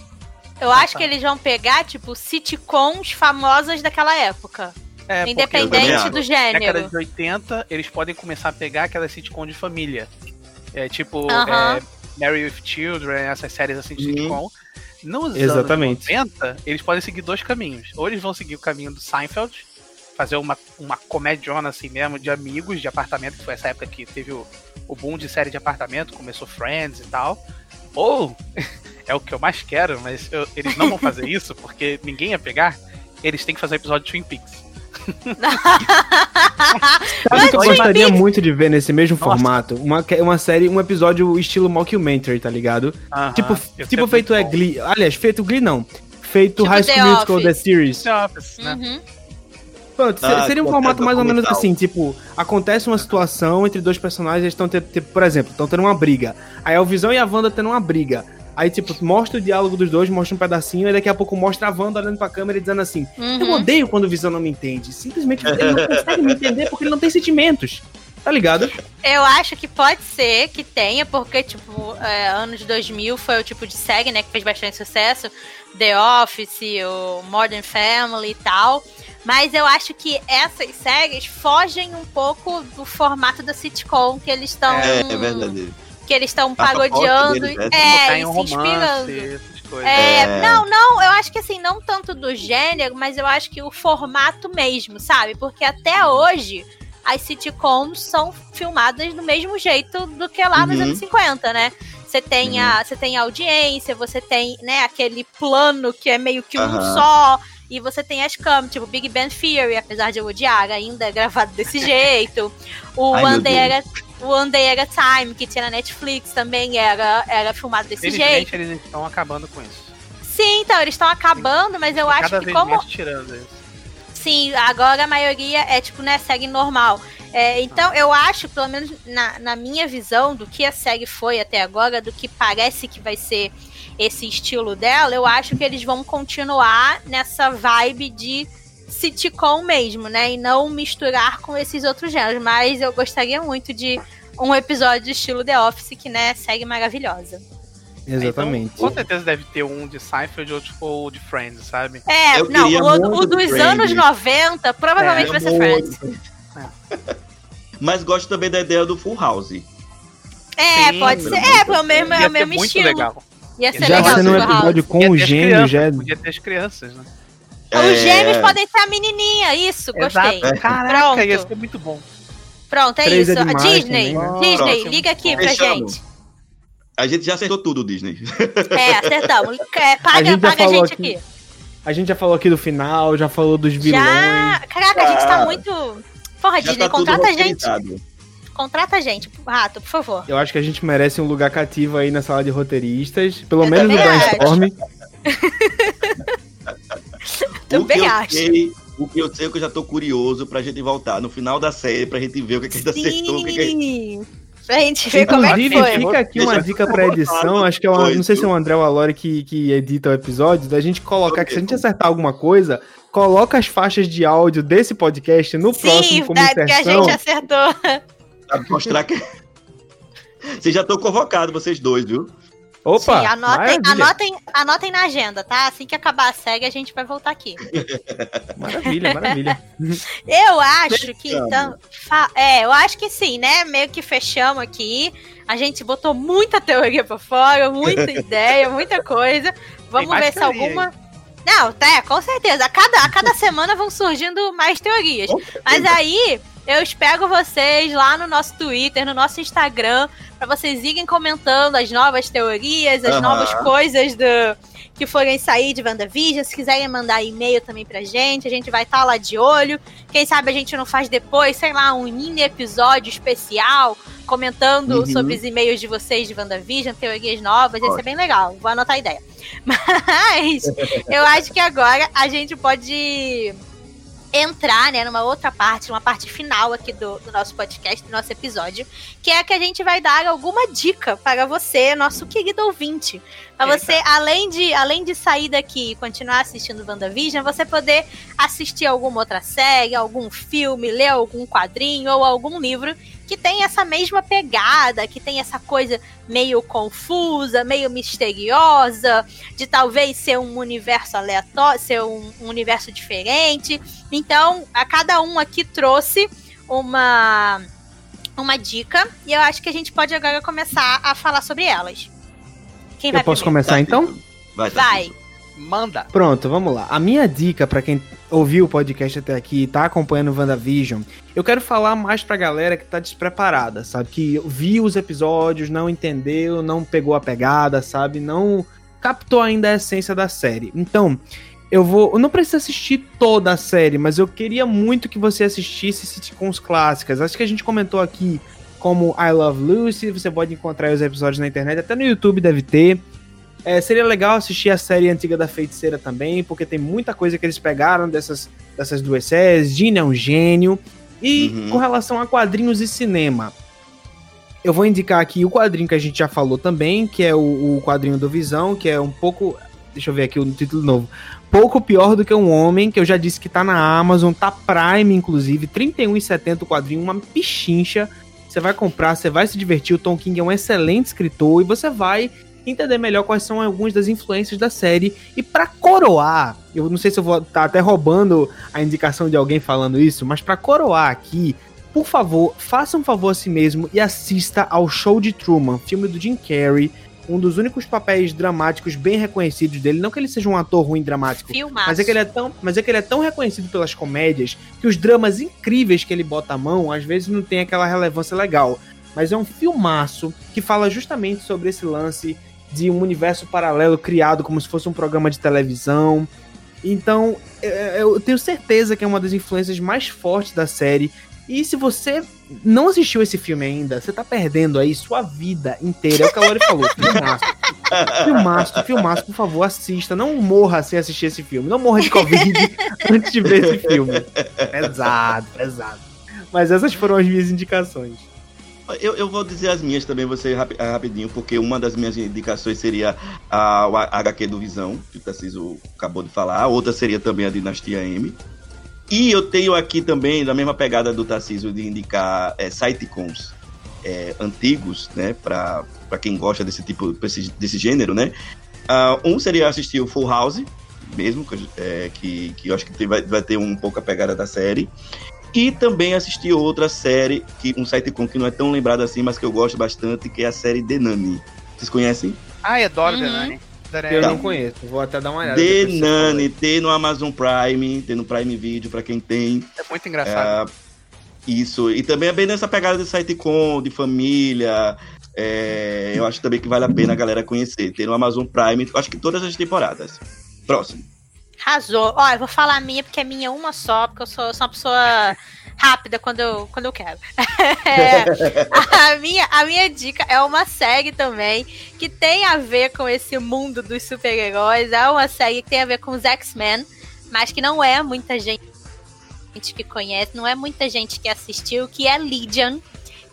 Eu acho tá. que eles vão pegar, tipo, sitcoms famosas daquela época. de- é, independente do década gênero. de 80, eles podem começar a pegar aquela sitcom de família. É, tipo, Aham. é, Marry with Children, essas séries assim de Uhum. sitcom. Nos Exatamente. anos 90, eles podem seguir dois caminhos. Ou eles vão seguir o caminho do Seinfeld, fazer uma, uma comediona assim mesmo, de amigos, de apartamento, que foi essa época que teve o, o boom de série de apartamento, começou Friends e tal. Ou, é o que eu mais quero, mas eu- eles não vão fazer isso, porque ninguém ia pegar, eles têm que fazer episódio de Twin Peaks. Sabe o que eu gostaria Peaks- muito de ver nesse mesmo Nossa. formato? Uma, que- uma série, um episódio estilo mockumentary, tá ligado? Tipo, ia ser tipo muito feito é. Glee. Aliás, feito Glee não. Feito Tipo High The School Musical Office. The Series. The Office, né? Uhum. Pronto, Ah, seria um formato mais ou menos assim, tipo, acontece uma situação entre dois personagens, eles estão tendo, tipo, por exemplo, estão tendo uma briga. Aí é o Visão e a Wanda tendo uma briga. Aí, tipo, mostra o diálogo dos dois, mostra um pedacinho, e daqui a pouco mostra a Wanda olhando pra câmera e dizendo assim: Eu Uhum. odeio quando o Visão não me entende. Simplesmente ele não consegue me entender porque ele não tem sentimentos. Tá ligado? Eu acho que pode ser que tenha, porque, tipo, é, anos 2000 foi o tipo de série, né, que fez bastante sucesso. The Office, o Modern Family e tal. Mas eu acho que essas séries fogem um pouco do formato da sitcom que eles estão. é, é verdade. Que eles estão parodiando. deles é é, e um se inspirando. romance. É, É. não, não, eu acho que assim, não tanto do gênero, mas eu acho que o formato mesmo, sabe? Porque até hoje as sitcoms são filmadas do mesmo jeito do que lá nos Uhum. anos 50, né? Você tem, a, você tem a audiência, você tem, né, aquele plano que é meio que um só, e você tem as câmeras, tipo Big Bang Theory, apesar de eu odiar, ainda é gravado desse jeito. O Ai, One Day, Deus. at a, o One Day at a Time, que tinha na Netflix, também era, era filmado desse jeito. Eles estão acabando com isso. Sim, então, eles estão acabando, mas eu acho Cada que vez como. mais tirando isso. Sim, agora a maioria é tipo, né, segue normal. É, então, eu acho, pelo menos na, na minha visão do que a série foi até agora, do que parece que vai ser esse estilo dela, eu acho que eles vão continuar nessa vibe de sitcom mesmo, né? E não misturar com esses outros gêneros. Mas eu gostaria muito de um episódio de estilo The Office, que, né, segue maravilhosa. Exatamente. Então, com certeza deve ter um de Seinfeld ou tipo de Friends, sabe? É, Eu não, o, o do dos Friends. anos 90 provavelmente É, vai ser muito. Friends. Mas gosto também da ideia do Full House. É, Sim, pode ser. É, é o mesmo, é o mesmo estilo. legal. Ia ser Já legal sendo um House. episódio com Podia o ter as gêmeo, crianças, já é... Podia ter as crianças, né? Os gêmeos É, podem ser a menininha, isso, gostei. Exato. Caraca, Pronto. ia ser muito bom. Pronto, é Três isso. animais Disney, também, né? Disney, Pronto. liga aqui pra gente. A gente já acertou tudo, Disney. É, acertamos. É, paga, A gente já paga a falou gente aqui. aqui. A gente já falou aqui do final, já falou dos vilões. Já. Caraca, a gente tá Ah. muito. Porra, Já Disney, tá contrata a gente. Contrata a gente, rato, por favor. Eu acho que a gente merece um lugar cativo aí na sala de roteiristas. Pelo Eu menos no brainstorm. Que, Também eu acho. sei, o que eu sei é que eu já tô curioso pra gente voltar no final da série, pra gente ver o que, que a gente acertou, o que, que a gente... Sim. Pra gente ver como é que Inclusive, foi. fica aqui uma dica pra edição. Acho que é Foi, não sei se é o? André ou a Lore que, que edita o episódio, da gente colocar que se a gente acertar alguma coisa, coloca as faixas de áudio desse podcast no próximo Sim, como da, que a gente acertou. Pra mostrar que... Vocês já estão convocados, vocês dois, viu? Opa, Sim, anotem, anotem, anotem na agenda, tá? Assim que acabar a série, a gente vai voltar aqui. maravilha, maravilha. Eu acho que Fechamos. então. fa- É, eu acho que sim, né? Meio que fechamos aqui. A gente botou muita teoria pra fora, muita ideia, muita coisa. Vamos ver se teoria alguma. Não, tá, com certeza. A cada, a cada semana vão surgindo mais teorias. Mas aí eu espero vocês lá no nosso Twitter, no nosso Instagram, pra vocês irem comentando as novas teorias, as Aham. novas coisas do que forem sair de WandaVision. Se quiserem mandar e-mail também pra gente, a gente vai estar lá de olho. Quem sabe a gente não faz depois, sei lá, um mini episódio especial comentando Uhum. sobre os e-mails de vocês de WandaVision, teorias novas, ia ser bem legal. Vou anotar a ideia. Mas eu acho que agora a gente pode entrar, né, numa outra parte, numa parte final aqui do, do nosso podcast, do nosso episódio, que é que a gente vai dar alguma dica para você, nosso querido ouvinte. Pra Eita. você, além de, além de sair daqui e continuar assistindo WandaVision, você poder assistir alguma outra série, algum filme, ler algum quadrinho ou algum livro que tem essa mesma pegada, que tem essa coisa meio confusa, meio misteriosa, de talvez ser um universo aleatório, ser um, um universo diferente. Então, a cada um aqui trouxe uma uma dica e eu acho que a gente pode agora começar a falar sobre elas. Quem vai Eu posso primeiro? começar então? Vai, Vai. Tarcísio. Manda. Pronto, vamos lá. A minha dica pra quem ouviu o podcast até aqui e tá acompanhando o WandaVision, eu quero falar mais pra galera que tá despreparada, sabe? Que viu os episódios, não entendeu, não pegou a pegada, sabe? Não captou ainda a essência da série. Então, eu vou. Eu não preciso assistir toda a série, mas eu queria muito que você assistisse sitcoms clássicas. Acho que a gente comentou aqui como I Love Lucy, você pode encontrar os episódios na internet, até no YouTube deve ter. É, seria legal assistir a série antiga da Feiticeira também, porque tem muita coisa que eles pegaram dessas, dessas duas séries. Gina é um gênio. E Uhum. com relação a quadrinhos e cinema, eu vou indicar aqui o quadrinho que a gente já falou também, que é o, o quadrinho do Visão, que é um pouco. Deixa eu ver aqui o título novo. Pouco pior do que um homem, que eu já disse que tá na Amazon, tá Prime, inclusive, R$ 31,70 o quadrinho, uma pichincha. Você vai comprar, você vai se divertir. O Tom King é um excelente escritor e você vai entender melhor quais são algumas das influências da série. E pra coroar, eu não sei se eu vou estar até roubando a indicação de alguém falando isso, mas pra coroar aqui, por favor, faça um favor a si mesmo e assista ao Show de Truman, filme do Jim Carrey, um dos únicos papéis dramáticos bem reconhecidos dele. Não que ele seja um ator ruim dramático, Filmaço. mas é, que ele é tão, mas é que ele é tão reconhecido pelas comédias que os dramas incríveis que ele bota a mão, às vezes não tem aquela relevância legal. Mas é um filmaço que fala justamente sobre esse lance de um universo paralelo criado como se fosse um programa de televisão. Então, é- eu tenho certeza que é uma das influências mais fortes da série. E se você não assistiu esse filme ainda, você tá perdendo aí sua vida inteira. É o que a Lori falou. Filmaço. Filmaço, filmaço, por favor, assista. Não morra sem assistir esse filme. Não morra de Covid antes de ver esse filme. Pesado, pesado. Mas essas foram as minhas indicações. Eu, eu vou dizer as minhas também, você ah, rapidinho, porque uma das minhas indicações seria a, o HQ do Visão, que o Tarcísio acabou de falar. A outra seria também a Dinastia M. E eu tenho aqui também, na mesma pegada do Tarcísio, de indicar é, sitcoms é, antigos, né? Pra, pra quem gosta desse tipo, desse, desse gênero, né? Ah, um seria assistir o Full House, mesmo, que, eu- é, que, que eu acho que tem- vai, vai ter um pouco a pegada da série. E também assisti outra série, que um sitcom que não é tão lembrado assim, mas que eu gosto bastante, que é a série The Nanny. Vocês conhecem? Ah, é Dora Uhum. Denani. Eu Tá. não conheço, vou até dar uma olhada. The falou. Nani, tem no Amazon Prime, tem no Prime Video pra quem tem. É muito engraçado. É, isso, e também é bem nessa pegada de sitcom, de família. é, eu acho também que vale a pena a galera conhecer. Tem no Amazon Prime, acho que todas as temporadas. Próximo. Arrasou. Ó, eu vou falar a minha, porque a minha é uma só, porque eu sou, sou uma pessoa rápida quando eu, quando eu quero. É, a, minha, a minha dica é uma série também que tem a ver com esse mundo dos super-heróis. É uma série que tem a ver com os X-Men, mas que não é muita gente que conhece, não é muita gente que assistiu, que é Legion.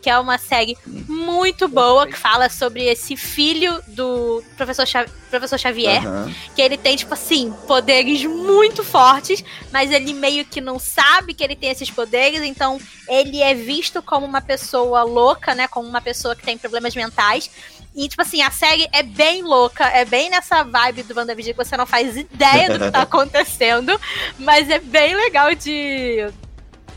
Que é uma série muito boa que fala sobre esse filho do professor, professor Xavier Aham. que ele tem, tipo assim, poderes muito fortes, mas ele meio que não sabe que ele tem esses poderes, então ele é visto como uma pessoa louca, né? Como uma pessoa que tem problemas mentais. E, tipo assim, a série é bem louca, é bem nessa vibe do WandaVision que você não faz ideia do que tá acontecendo, mas é bem legal de.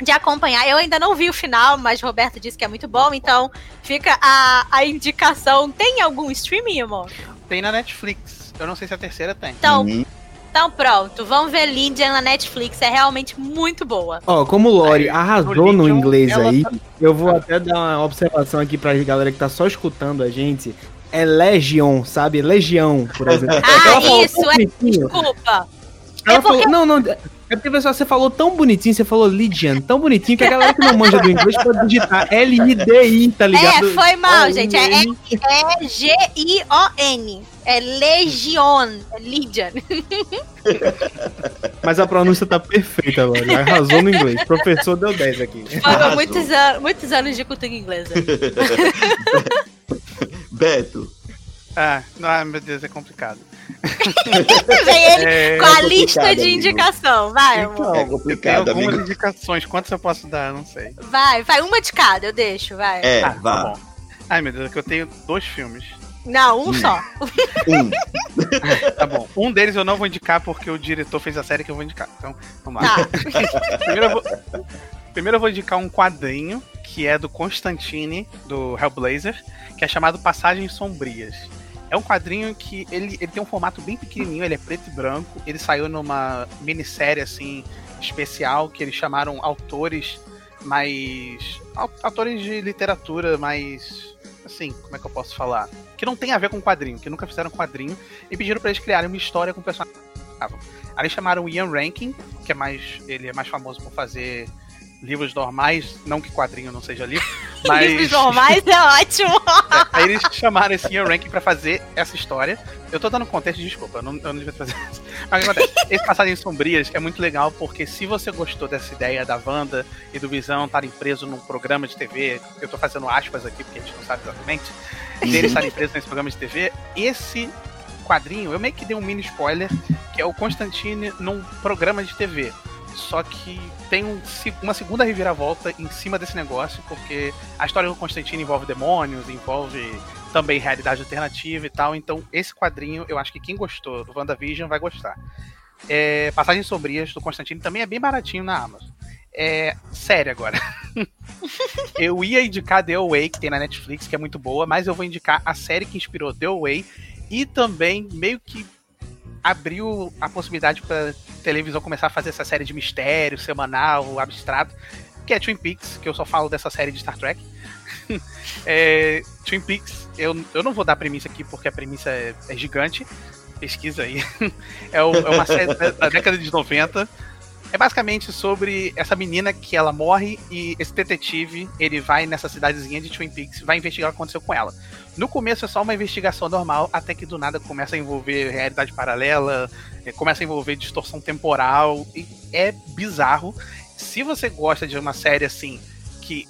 De acompanhar. Eu ainda não vi o final, mas o Roberto disse que é muito bom, então fica a, a indicação. Tem algum streaming, amor? Tem na Netflix. Eu não sei se a terceira tem. Então, Uhum. Então pronto, vamos ver Lydian na Netflix, é realmente muito boa. Ó, como o Lori arrasou no Legion, inglês aí, tá- eu vou até dar uma observação aqui pra galera que tá só escutando a gente. É Legion, sabe? Legião, por exemplo. Ah, isso, é-. Desculpa. Ela É porque- falou, não, não, é porque pessoal, você falou tão bonitinho, você falou Lydian, tão bonitinho que a galera que não manja do inglês pode digitar L-I-D-I, tá ligado? É, foi mal, É, gente. É, L-I-N. é G-I-O-N. É Legion. É Lydian. Mas a pronúncia tá perfeita, Lori. Arrasou no inglês. Professor deu 10 aqui. Foram muitos, an muitos anos de cultura inglesa. Beto. Ah, não, ah, meu Deus, é complicado. Vem ele É, com a complicado, lista de amigo. indicação. Vai, amor. Então, É eu tenho complicado, algumas amigo. indicações. Quantas eu posso dar? Eu Não sei. Vai, vai. Uma de cada, eu deixo, vai. É, Ah, vá. tá bom. Ai, meu Deus, é que eu tenho dois filmes. Não, um Hum. só. Um. Tá bom. Um deles eu não vou indicar porque o diretor fez a série que eu vou indicar. Então, vamos lá. Tá. Primeiro eu, vou, primeiro eu vou indicar um quadrinho que é do Constantine, do Hellblazer, que é chamado Passagens Sombrias. É um quadrinho que ele, ele tem um formato bem pequenininho, ele é preto e branco. Ele saiu numa minissérie assim especial que eles chamaram autores mais au- autores de literatura mais assim, como é que eu posso falar? Que não tem a ver com quadrinho, que nunca fizeram quadrinho e pediram pra eles criarem uma história com personagens. Aí eles chamaram o Ian Rankin, que é mais. Ele é mais famoso por fazer livros normais, não que quadrinho não seja livro, mas. Livros normais é ótimo. Aí eles chamaram esse Ian Rankin pra fazer essa história. Eu tô dando contexto, desculpa, eu não, eu não devia fazer isso. Mas o que acontece? Esse Passagens Sombrias é muito legal porque se você gostou dessa ideia da Wanda e do Visão estarem presos num programa de TV, eu tô fazendo aspas aqui porque a gente não sabe exatamente, deles estarem presos nesse programa de TV, esse quadrinho, eu meio que dei um mini spoiler, que é o Constantine num programa de TV. Só que tem um uma segunda reviravolta em cima desse negócio, porque a história do Constantine envolve demônios, envolve também realidade alternativa e tal. Então, esse quadrinho, eu acho que quem gostou do WandaVision vai gostar. É, Passagens Sombrias do Constantine também é bem baratinho na Amazon. É, sério agora. eu ia indicar The Away, que tem na Netflix, que é muito boa, mas eu vou indicar a série que inspirou The Away e também meio que abriu a possibilidade para televisão começar a fazer essa série de mistério semanal, abstrato, que é Twin Peaks, que eu só falo dessa série de Star Trek. É, Twin Peaks, eu, eu não vou dar a premissa aqui porque a premissa é, é gigante. Pesquisa aí. É, é uma série da, da década de 90. É basicamente sobre essa menina que ela morre e esse detetive, ele vai nessa cidadezinha de Twin Peaks, vai investigar o que aconteceu com ela. No começo é só uma investigação normal, até que do nada começa a envolver realidade paralela, eh, começa a envolver distorção temporal, e é bizarro. Se você gosta de uma série assim, que.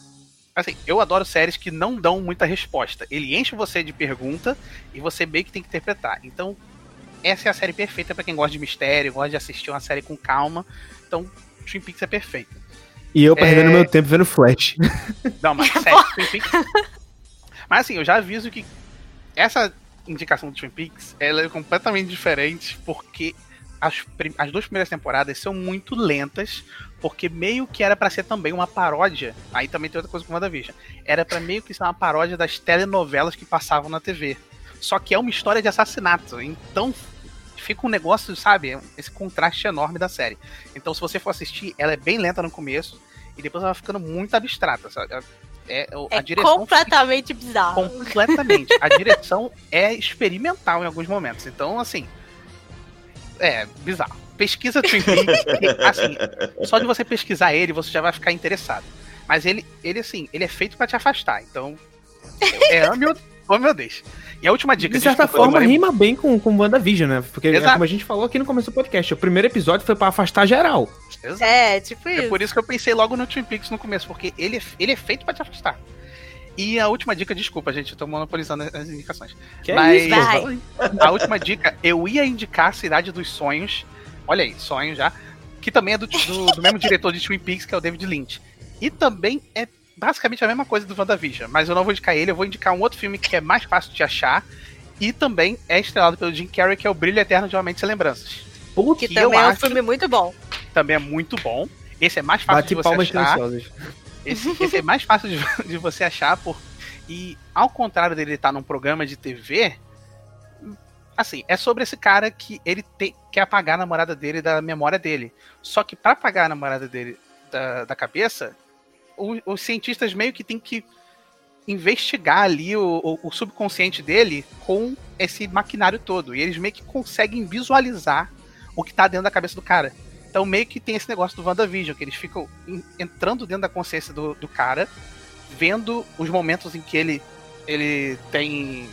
Assim, eu adoro séries que não dão muita resposta. Ele enche você de pergunta e você meio que tem que interpretar. Então, essa é a série perfeita pra quem gosta de mistério, gosta de assistir uma série com calma. Então, Twin Peaks é perfeita. E eu perdendo É. meu tempo vendo Flash. Não, mas sério, Twin Peaks. Mas assim, eu já aviso que essa indicação do Twin Peaks ela é completamente diferente, porque as, prim- as duas primeiras temporadas são muito lentas, porque meio que era pra ser também uma paródia. Aí também tem outra coisa com o WandaVision. Era pra meio que ser uma paródia das telenovelas que passavam na TV. Só que é uma história de assassinato. Então fica um negócio, sabe? Esse contraste enorme da série. Então, se você for assistir, ela é bem lenta no começo e depois ela vai ficando muito abstrata. Sabe? É, É direção completamente bizarro. Completamente. A direção é experimental em alguns momentos. Então, assim. É, bizarro. Pesquisa Twin Peaks, assim, só de você pesquisar ele, você já vai ficar interessado. Mas ele, ele assim, ele é feito pra te afastar. Então, é ame ou, ou deixe. E a última dica. De certa desculpa, forma, rima bem com, com WandaVision, né? Porque, é como a gente falou aqui no começo do podcast, o primeiro episódio foi pra afastar geral. Exato. É, tipo É isso. por isso que eu pensei logo no Twin Peaks no começo, porque ele, é- ele é feito pra te afastar. E a última dica, desculpa, gente, eu tô monopolizando as indicações. Que é Mas isso, Vai. pô. a última dica, eu ia indicar Cidade dos Sonhos. Olha aí, sonho já. Que também é do, do, do mesmo diretor de Twin Peaks, que é o David Lynch. E também é basicamente a mesma coisa do WandaVision. Mas eu não vou indicar ele, eu vou indicar um outro filme que é mais fácil de achar. E também é estrelado pelo Jim Carrey, que é o Brilho Eterno de Uma Mente Sem Lembranças. Putz, Que que também é um acho- filme muito bom. Também é muito bom. Esse é mais fácil bate de você palmas achar. Esse, esse é mais fácil de, de você achar por. E ao contrário dele estar num programa de TV, assim, é sobre esse cara que ele te- quer apagar a namorada dele da memória dele. Só que pra apagar a namorada dele da, da cabeça, os cientistas meio que tem que investigar ali o, o- subconsciente dele com esse maquinário todo. E eles meio que conseguem visualizar o que tá dentro da cabeça do cara. Então meio que tem esse negócio do WandaVision, que eles ficam en- entrando dentro da consciência do, do cara, vendo os momentos em que ele, ele tem.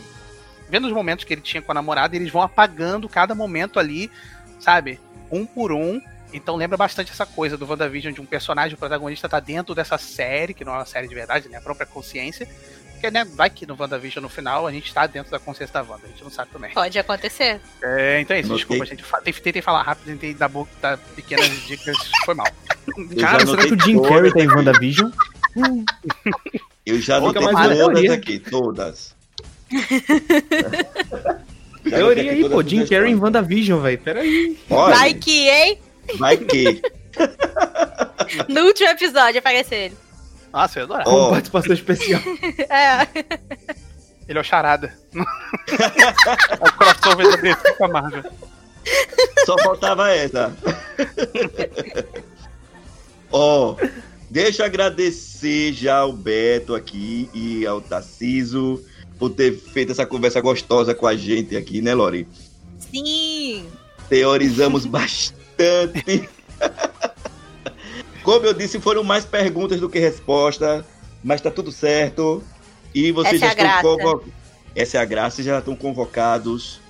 Vendo os momentos que ele tinha com a namorada, e eles vão apagando cada momento ali, sabe? Um por um. Então lembra bastante essa coisa do WandaVision de um personagem, o protagonista tá dentro dessa série, que não é uma série de verdade, né? A própria consciência. Porque, né, vai que no WandaVision no final a gente tá dentro da consciência da Wanda, a gente não sabe também. Pode acontecer. É, então é isso, Notei. desculpa, gente. Tentei, tentei falar rápido, tentei dar, bo- dar pequenas dicas, foi mal. Eu Cara, será que o Jim. Carrey tá em WandaVision? Hum, Eu já uma todas aqui, todas. Teoria aí, pô. Jim Carrey em. WandaVision, velho. Peraí. Vai que, hein? Vai que. No último episódio aparece ele. Nossa, eu ia adorar. Com Ó, participação especial. É. Ele é o Charada. é o crossover da DC com a Marvel. Só faltava essa. Ó, deixa eu agradecer já ao Beto aqui e ao Tarciso por ter feito essa conversa gostosa com a gente aqui, né, Lori? Sim. Teorizamos bastante. Como eu disse, foram mais perguntas do que respostas, mas tá tudo certo. E vocês Essa é já a estão convocados. Essa é a graça, e já estão convocados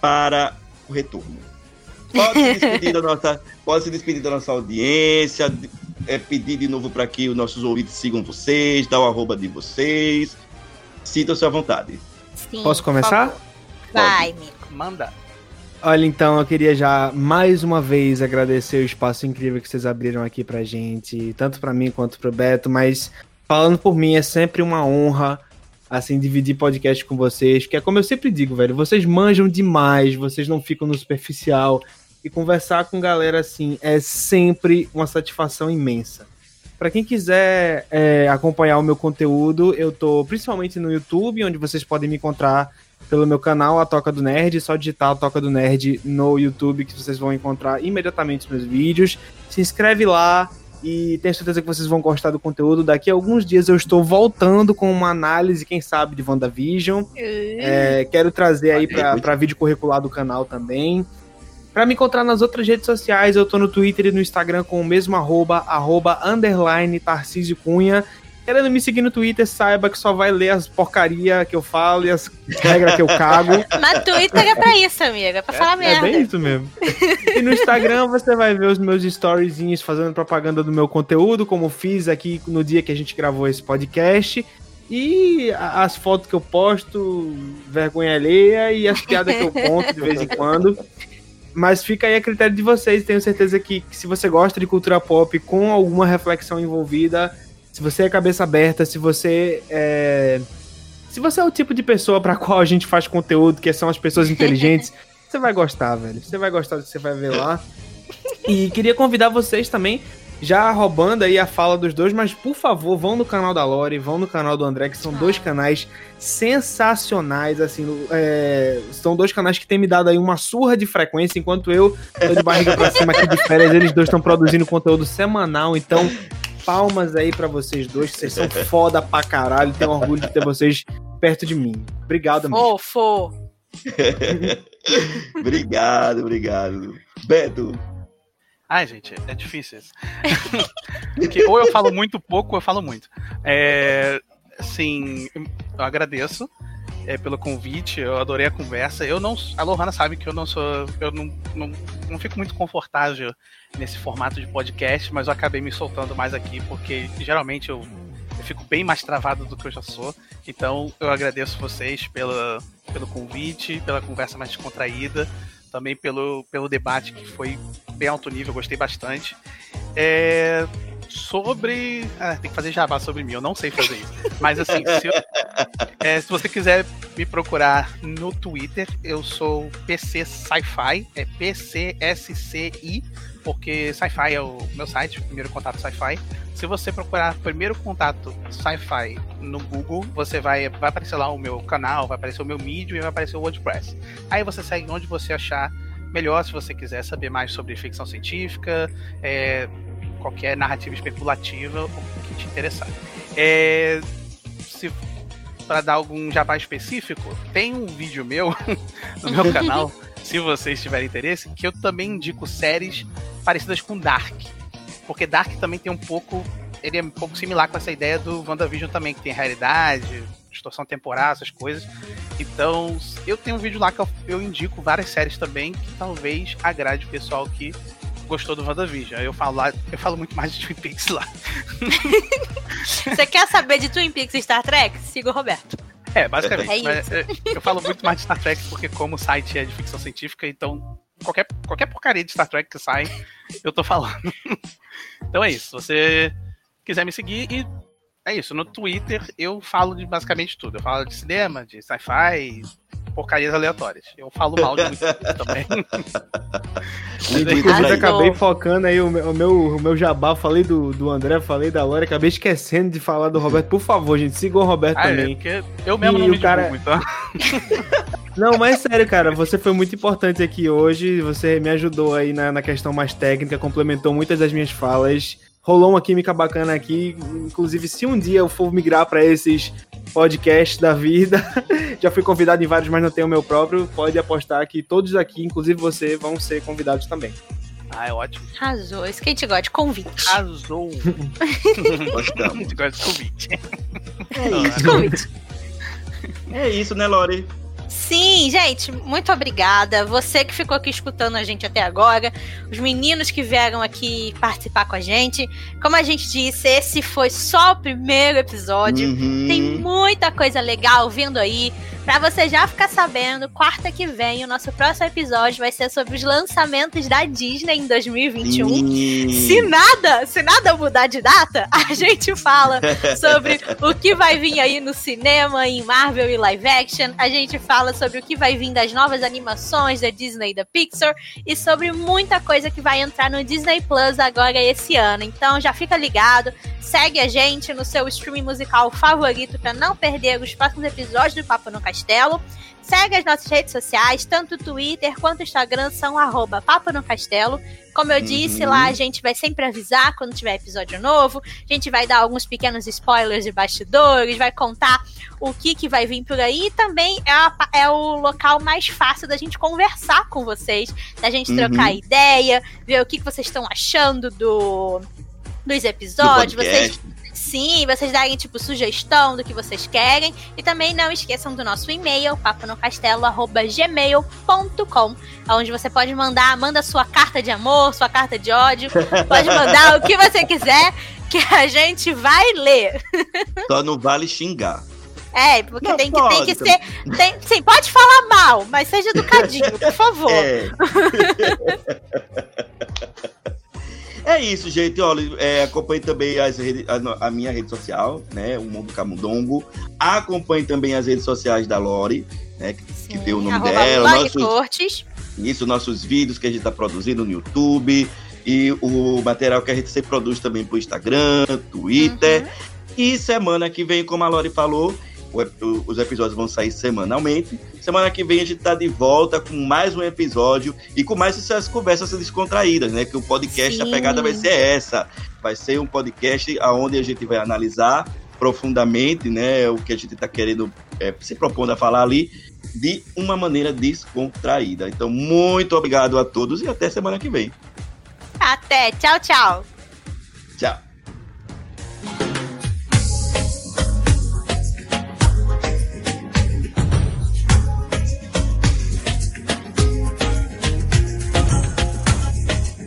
para o retorno. Pode se despedir da nossa, pode se despedir da nossa audiência, é, pedir de novo para que os nossos ouvintes sigam vocês, dar o arroba de vocês. Sintam-se à vontade. Sim. Posso começar? Vai, Mico. Manda. Olha, então, eu queria já mais uma vez agradecer o espaço incrível que vocês abriram aqui pra gente, tanto pra mim quanto pro Beto, mas falando por mim, é sempre uma honra, assim, dividir podcast com vocês, que é como eu sempre digo, velho, vocês manjam demais, vocês não ficam no superficial, e conversar com galera assim é sempre uma satisfação imensa. Pra quem quiser é, acompanhar o meu conteúdo, eu tô principalmente no YouTube, onde vocês podem me encontrar pelo meu canal, a Toca do Nerd, só digitar a Toca do Nerd no YouTube que vocês vão encontrar imediatamente os meus vídeos. Se inscreve lá e tenho certeza que vocês vão gostar do conteúdo. Daqui a alguns dias eu estou voltando com uma análise, quem sabe, de WandaVision. É, quero trazer aí pra, pra vídeo curricular do canal também. Pra me encontrar nas outras redes sociais, eu tô no Twitter e no Instagram com o mesmo arroba, arroba underline Tarcísio Cunha. Querendo me seguir no Twitter, saiba que só vai ler as porcaria que eu falo e as regras que eu cago. Mas Twitter é pra isso, amiga. É pra falar É merda. bem isso mesmo. E no Instagram você vai ver os meus storyzinhos fazendo propaganda do meu conteúdo, como fiz aqui no dia que a gente gravou esse podcast. E as fotos que eu posto, vergonha alheia, e as piadas que eu conto de vez em quando. Mas fica aí a critério de vocês. Tenho certeza que, que se você gosta de cultura pop com alguma reflexão envolvida, se você é cabeça aberta, se você é. Se você é o tipo de pessoa para qual a gente faz conteúdo, que são as pessoas inteligentes, você vai gostar, velho. Você vai gostar do que você vai ver lá. E queria convidar vocês também já roubando aí a fala dos dois, mas por favor, vão no canal da Lore, vão no canal do André, que são dois canais sensacionais, assim, é, são dois canais que têm me dado aí uma surra de frequência, enquanto eu tô de barriga pra cima aqui de férias, eles dois estão produzindo conteúdo semanal, então palmas aí pra vocês dois, que vocês são foda pra caralho, tenho orgulho de ter vocês perto de mim. Obrigado, mesmo. Fofo. obrigado, obrigado. Beto, Ai, gente, é difícil isso. Porque ou eu falo muito pouco, ou eu falo muito. É, assim, eu agradeço é, pelo convite, eu adorei a conversa. Eu não. A Lohana sabe que eu não sou. Eu não, não, não fico muito confortável nesse formato de podcast, mas eu acabei me soltando mais aqui, porque geralmente eu, eu fico bem mais travado do que eu já sou. Então eu agradeço vocês pela, pelo convite, pela conversa mais descontraída também pelo, pelo debate que foi bem alto nível, gostei bastante. É, sobre. Ah, tem que fazer jabá sobre mim, eu não sei fazer isso. Mas assim, se, eu, é, se você quiser me procurar no Twitter, eu sou PC Sci-Fi, é PCSCI, porque Sci-Fi é o meu site, o primeiro contato Sci-Fi. Se você procurar primeiro contato Sci-Fi no Google, você vai, vai aparecer lá o meu canal, vai aparecer o meu Medium e vai aparecer o WordPress. Aí você segue onde você achar melhor se você quiser saber mais sobre ficção científica, é, qualquer narrativa especulativa, o que te interessar. É, se para dar algum jabá específico, tem um vídeo meu no meu canal, se vocês tiverem interesse, que eu também indico séries parecidas com Dark. Porque Dark também tem um pouco. Ele é um pouco similar com essa ideia do WandaVision também, que tem realidade, distorção temporal, essas coisas. Então, eu tenho um vídeo lá que eu, eu indico várias séries também que talvez agrade o pessoal que gostou do WandaVision. Eu falo lá, eu falo muito mais de Twin Peaks lá. Você quer saber de Twin Peaks e Star Trek? Siga o Roberto. É, basicamente. É mas, é, eu falo muito mais de Star Trek porque como o site é de ficção científica, então qualquer, qualquer porcaria de Star Trek que sai, eu tô falando. então é isso. Se você quiser me seguir e é isso. No Twitter eu falo de basicamente tudo. Eu falo de cinema, de sci-fi, porcarias aleatórias. Eu falo mal de muito também. Inclusive, acabei focando aí o meu, o meu, o meu jabá. Falei do, do André, falei da Lore, acabei esquecendo de falar do Roberto. Por favor, gente, sigam o Roberto Ah, é, também. porque eu mesmo E não me cara- divulgo, então. Não, mas sério, cara, você foi muito importante aqui hoje. Você me ajudou aí na, na questão mais técnica, complementou muitas das minhas falas. Rolou uma química bacana aqui. Inclusive, se um dia eu for migrar pra esses podcasts da vida, já fui convidado em vários, mas não tenho o meu próprio. Pode apostar que todos aqui, inclusive você, vão ser convidados também. Ah, é ótimo. Arrasou. Isso que a gente gosta de convite. Arrasou. Gostamos. Muito gosto de convite. É isso. Convite. É isso, né, Lore? Sim, gente, muito obrigada. Você que ficou aqui escutando a gente até agora, os meninos que vieram aqui participar com a gente. Como a gente disse, esse foi só o primeiro episódio. Uhum. Tem muita coisa legal vindo aí. Pra você já ficar sabendo, quarta que vem, o nosso próximo episódio vai ser sobre os lançamentos da Disney em 2021. Sim. Se nada, se nada mudar de data, a gente fala sobre o que vai vir aí no cinema, em Marvel e live action. A gente fala sobre o que vai vir das novas animações da Disney e da Pixar e sobre muita coisa que vai entrar no Disney Plus agora esse ano. Então já fica ligado, segue a gente no seu streaming musical favorito para não perder os próximos episódios do Papo no Castelo. Segue as nossas redes sociais, tanto o Twitter quanto o Instagram são arroba Papo no Castelo. Como eu disse, Uhum. lá a gente vai sempre avisar quando tiver episódio novo. A gente vai dar alguns pequenos spoilers de bastidores, vai contar o que, que vai vir por aí. E também é, a- é o local mais fácil da gente conversar com vocês, da gente Uhum. trocar ideia, ver o que, que vocês estão achando do, dos Do episódios. Vocês Sim, vocês darem, tipo, sugestão do que vocês querem. E também não esqueçam do nosso e-mail, paponocastelo.gmail.com onde você pode mandar, manda sua carta de amor, sua carta de ódio. Pode mandar o que você quiser, que a gente vai ler. Só não vale xingar. É, porque Não, tem, que, tem que ser. Tem, sim, pode falar mal, mas seja educadinho, por favor. É. É isso, gente. Olha, é, acompanhe também as redes- a, a minha rede social, né? O Mundo Camundongo. Acompanhe também as redes sociais da Lore, né? Que, que deu o nome Arroba dela. Nossos, Cortes. isso, nossos vídeos que a gente está produzindo no YouTube. E o material que a gente sempre produz também pro Instagram, Twitter. Uhum. E semana que vem, como a Lori falou, o os episódios vão sair semanalmente. Semana que vem a gente tá de volta com mais um episódio e com mais essas conversas descontraídas, né? Que o podcast, a Sim. pegada vai ser essa. Vai ser um podcast onde a gente vai analisar profundamente, né? O que a gente tá querendo é, se propondo a falar ali de uma maneira descontraída. Então, muito obrigado a todos e até semana que vem. Até, tchau, tchau. Tchau.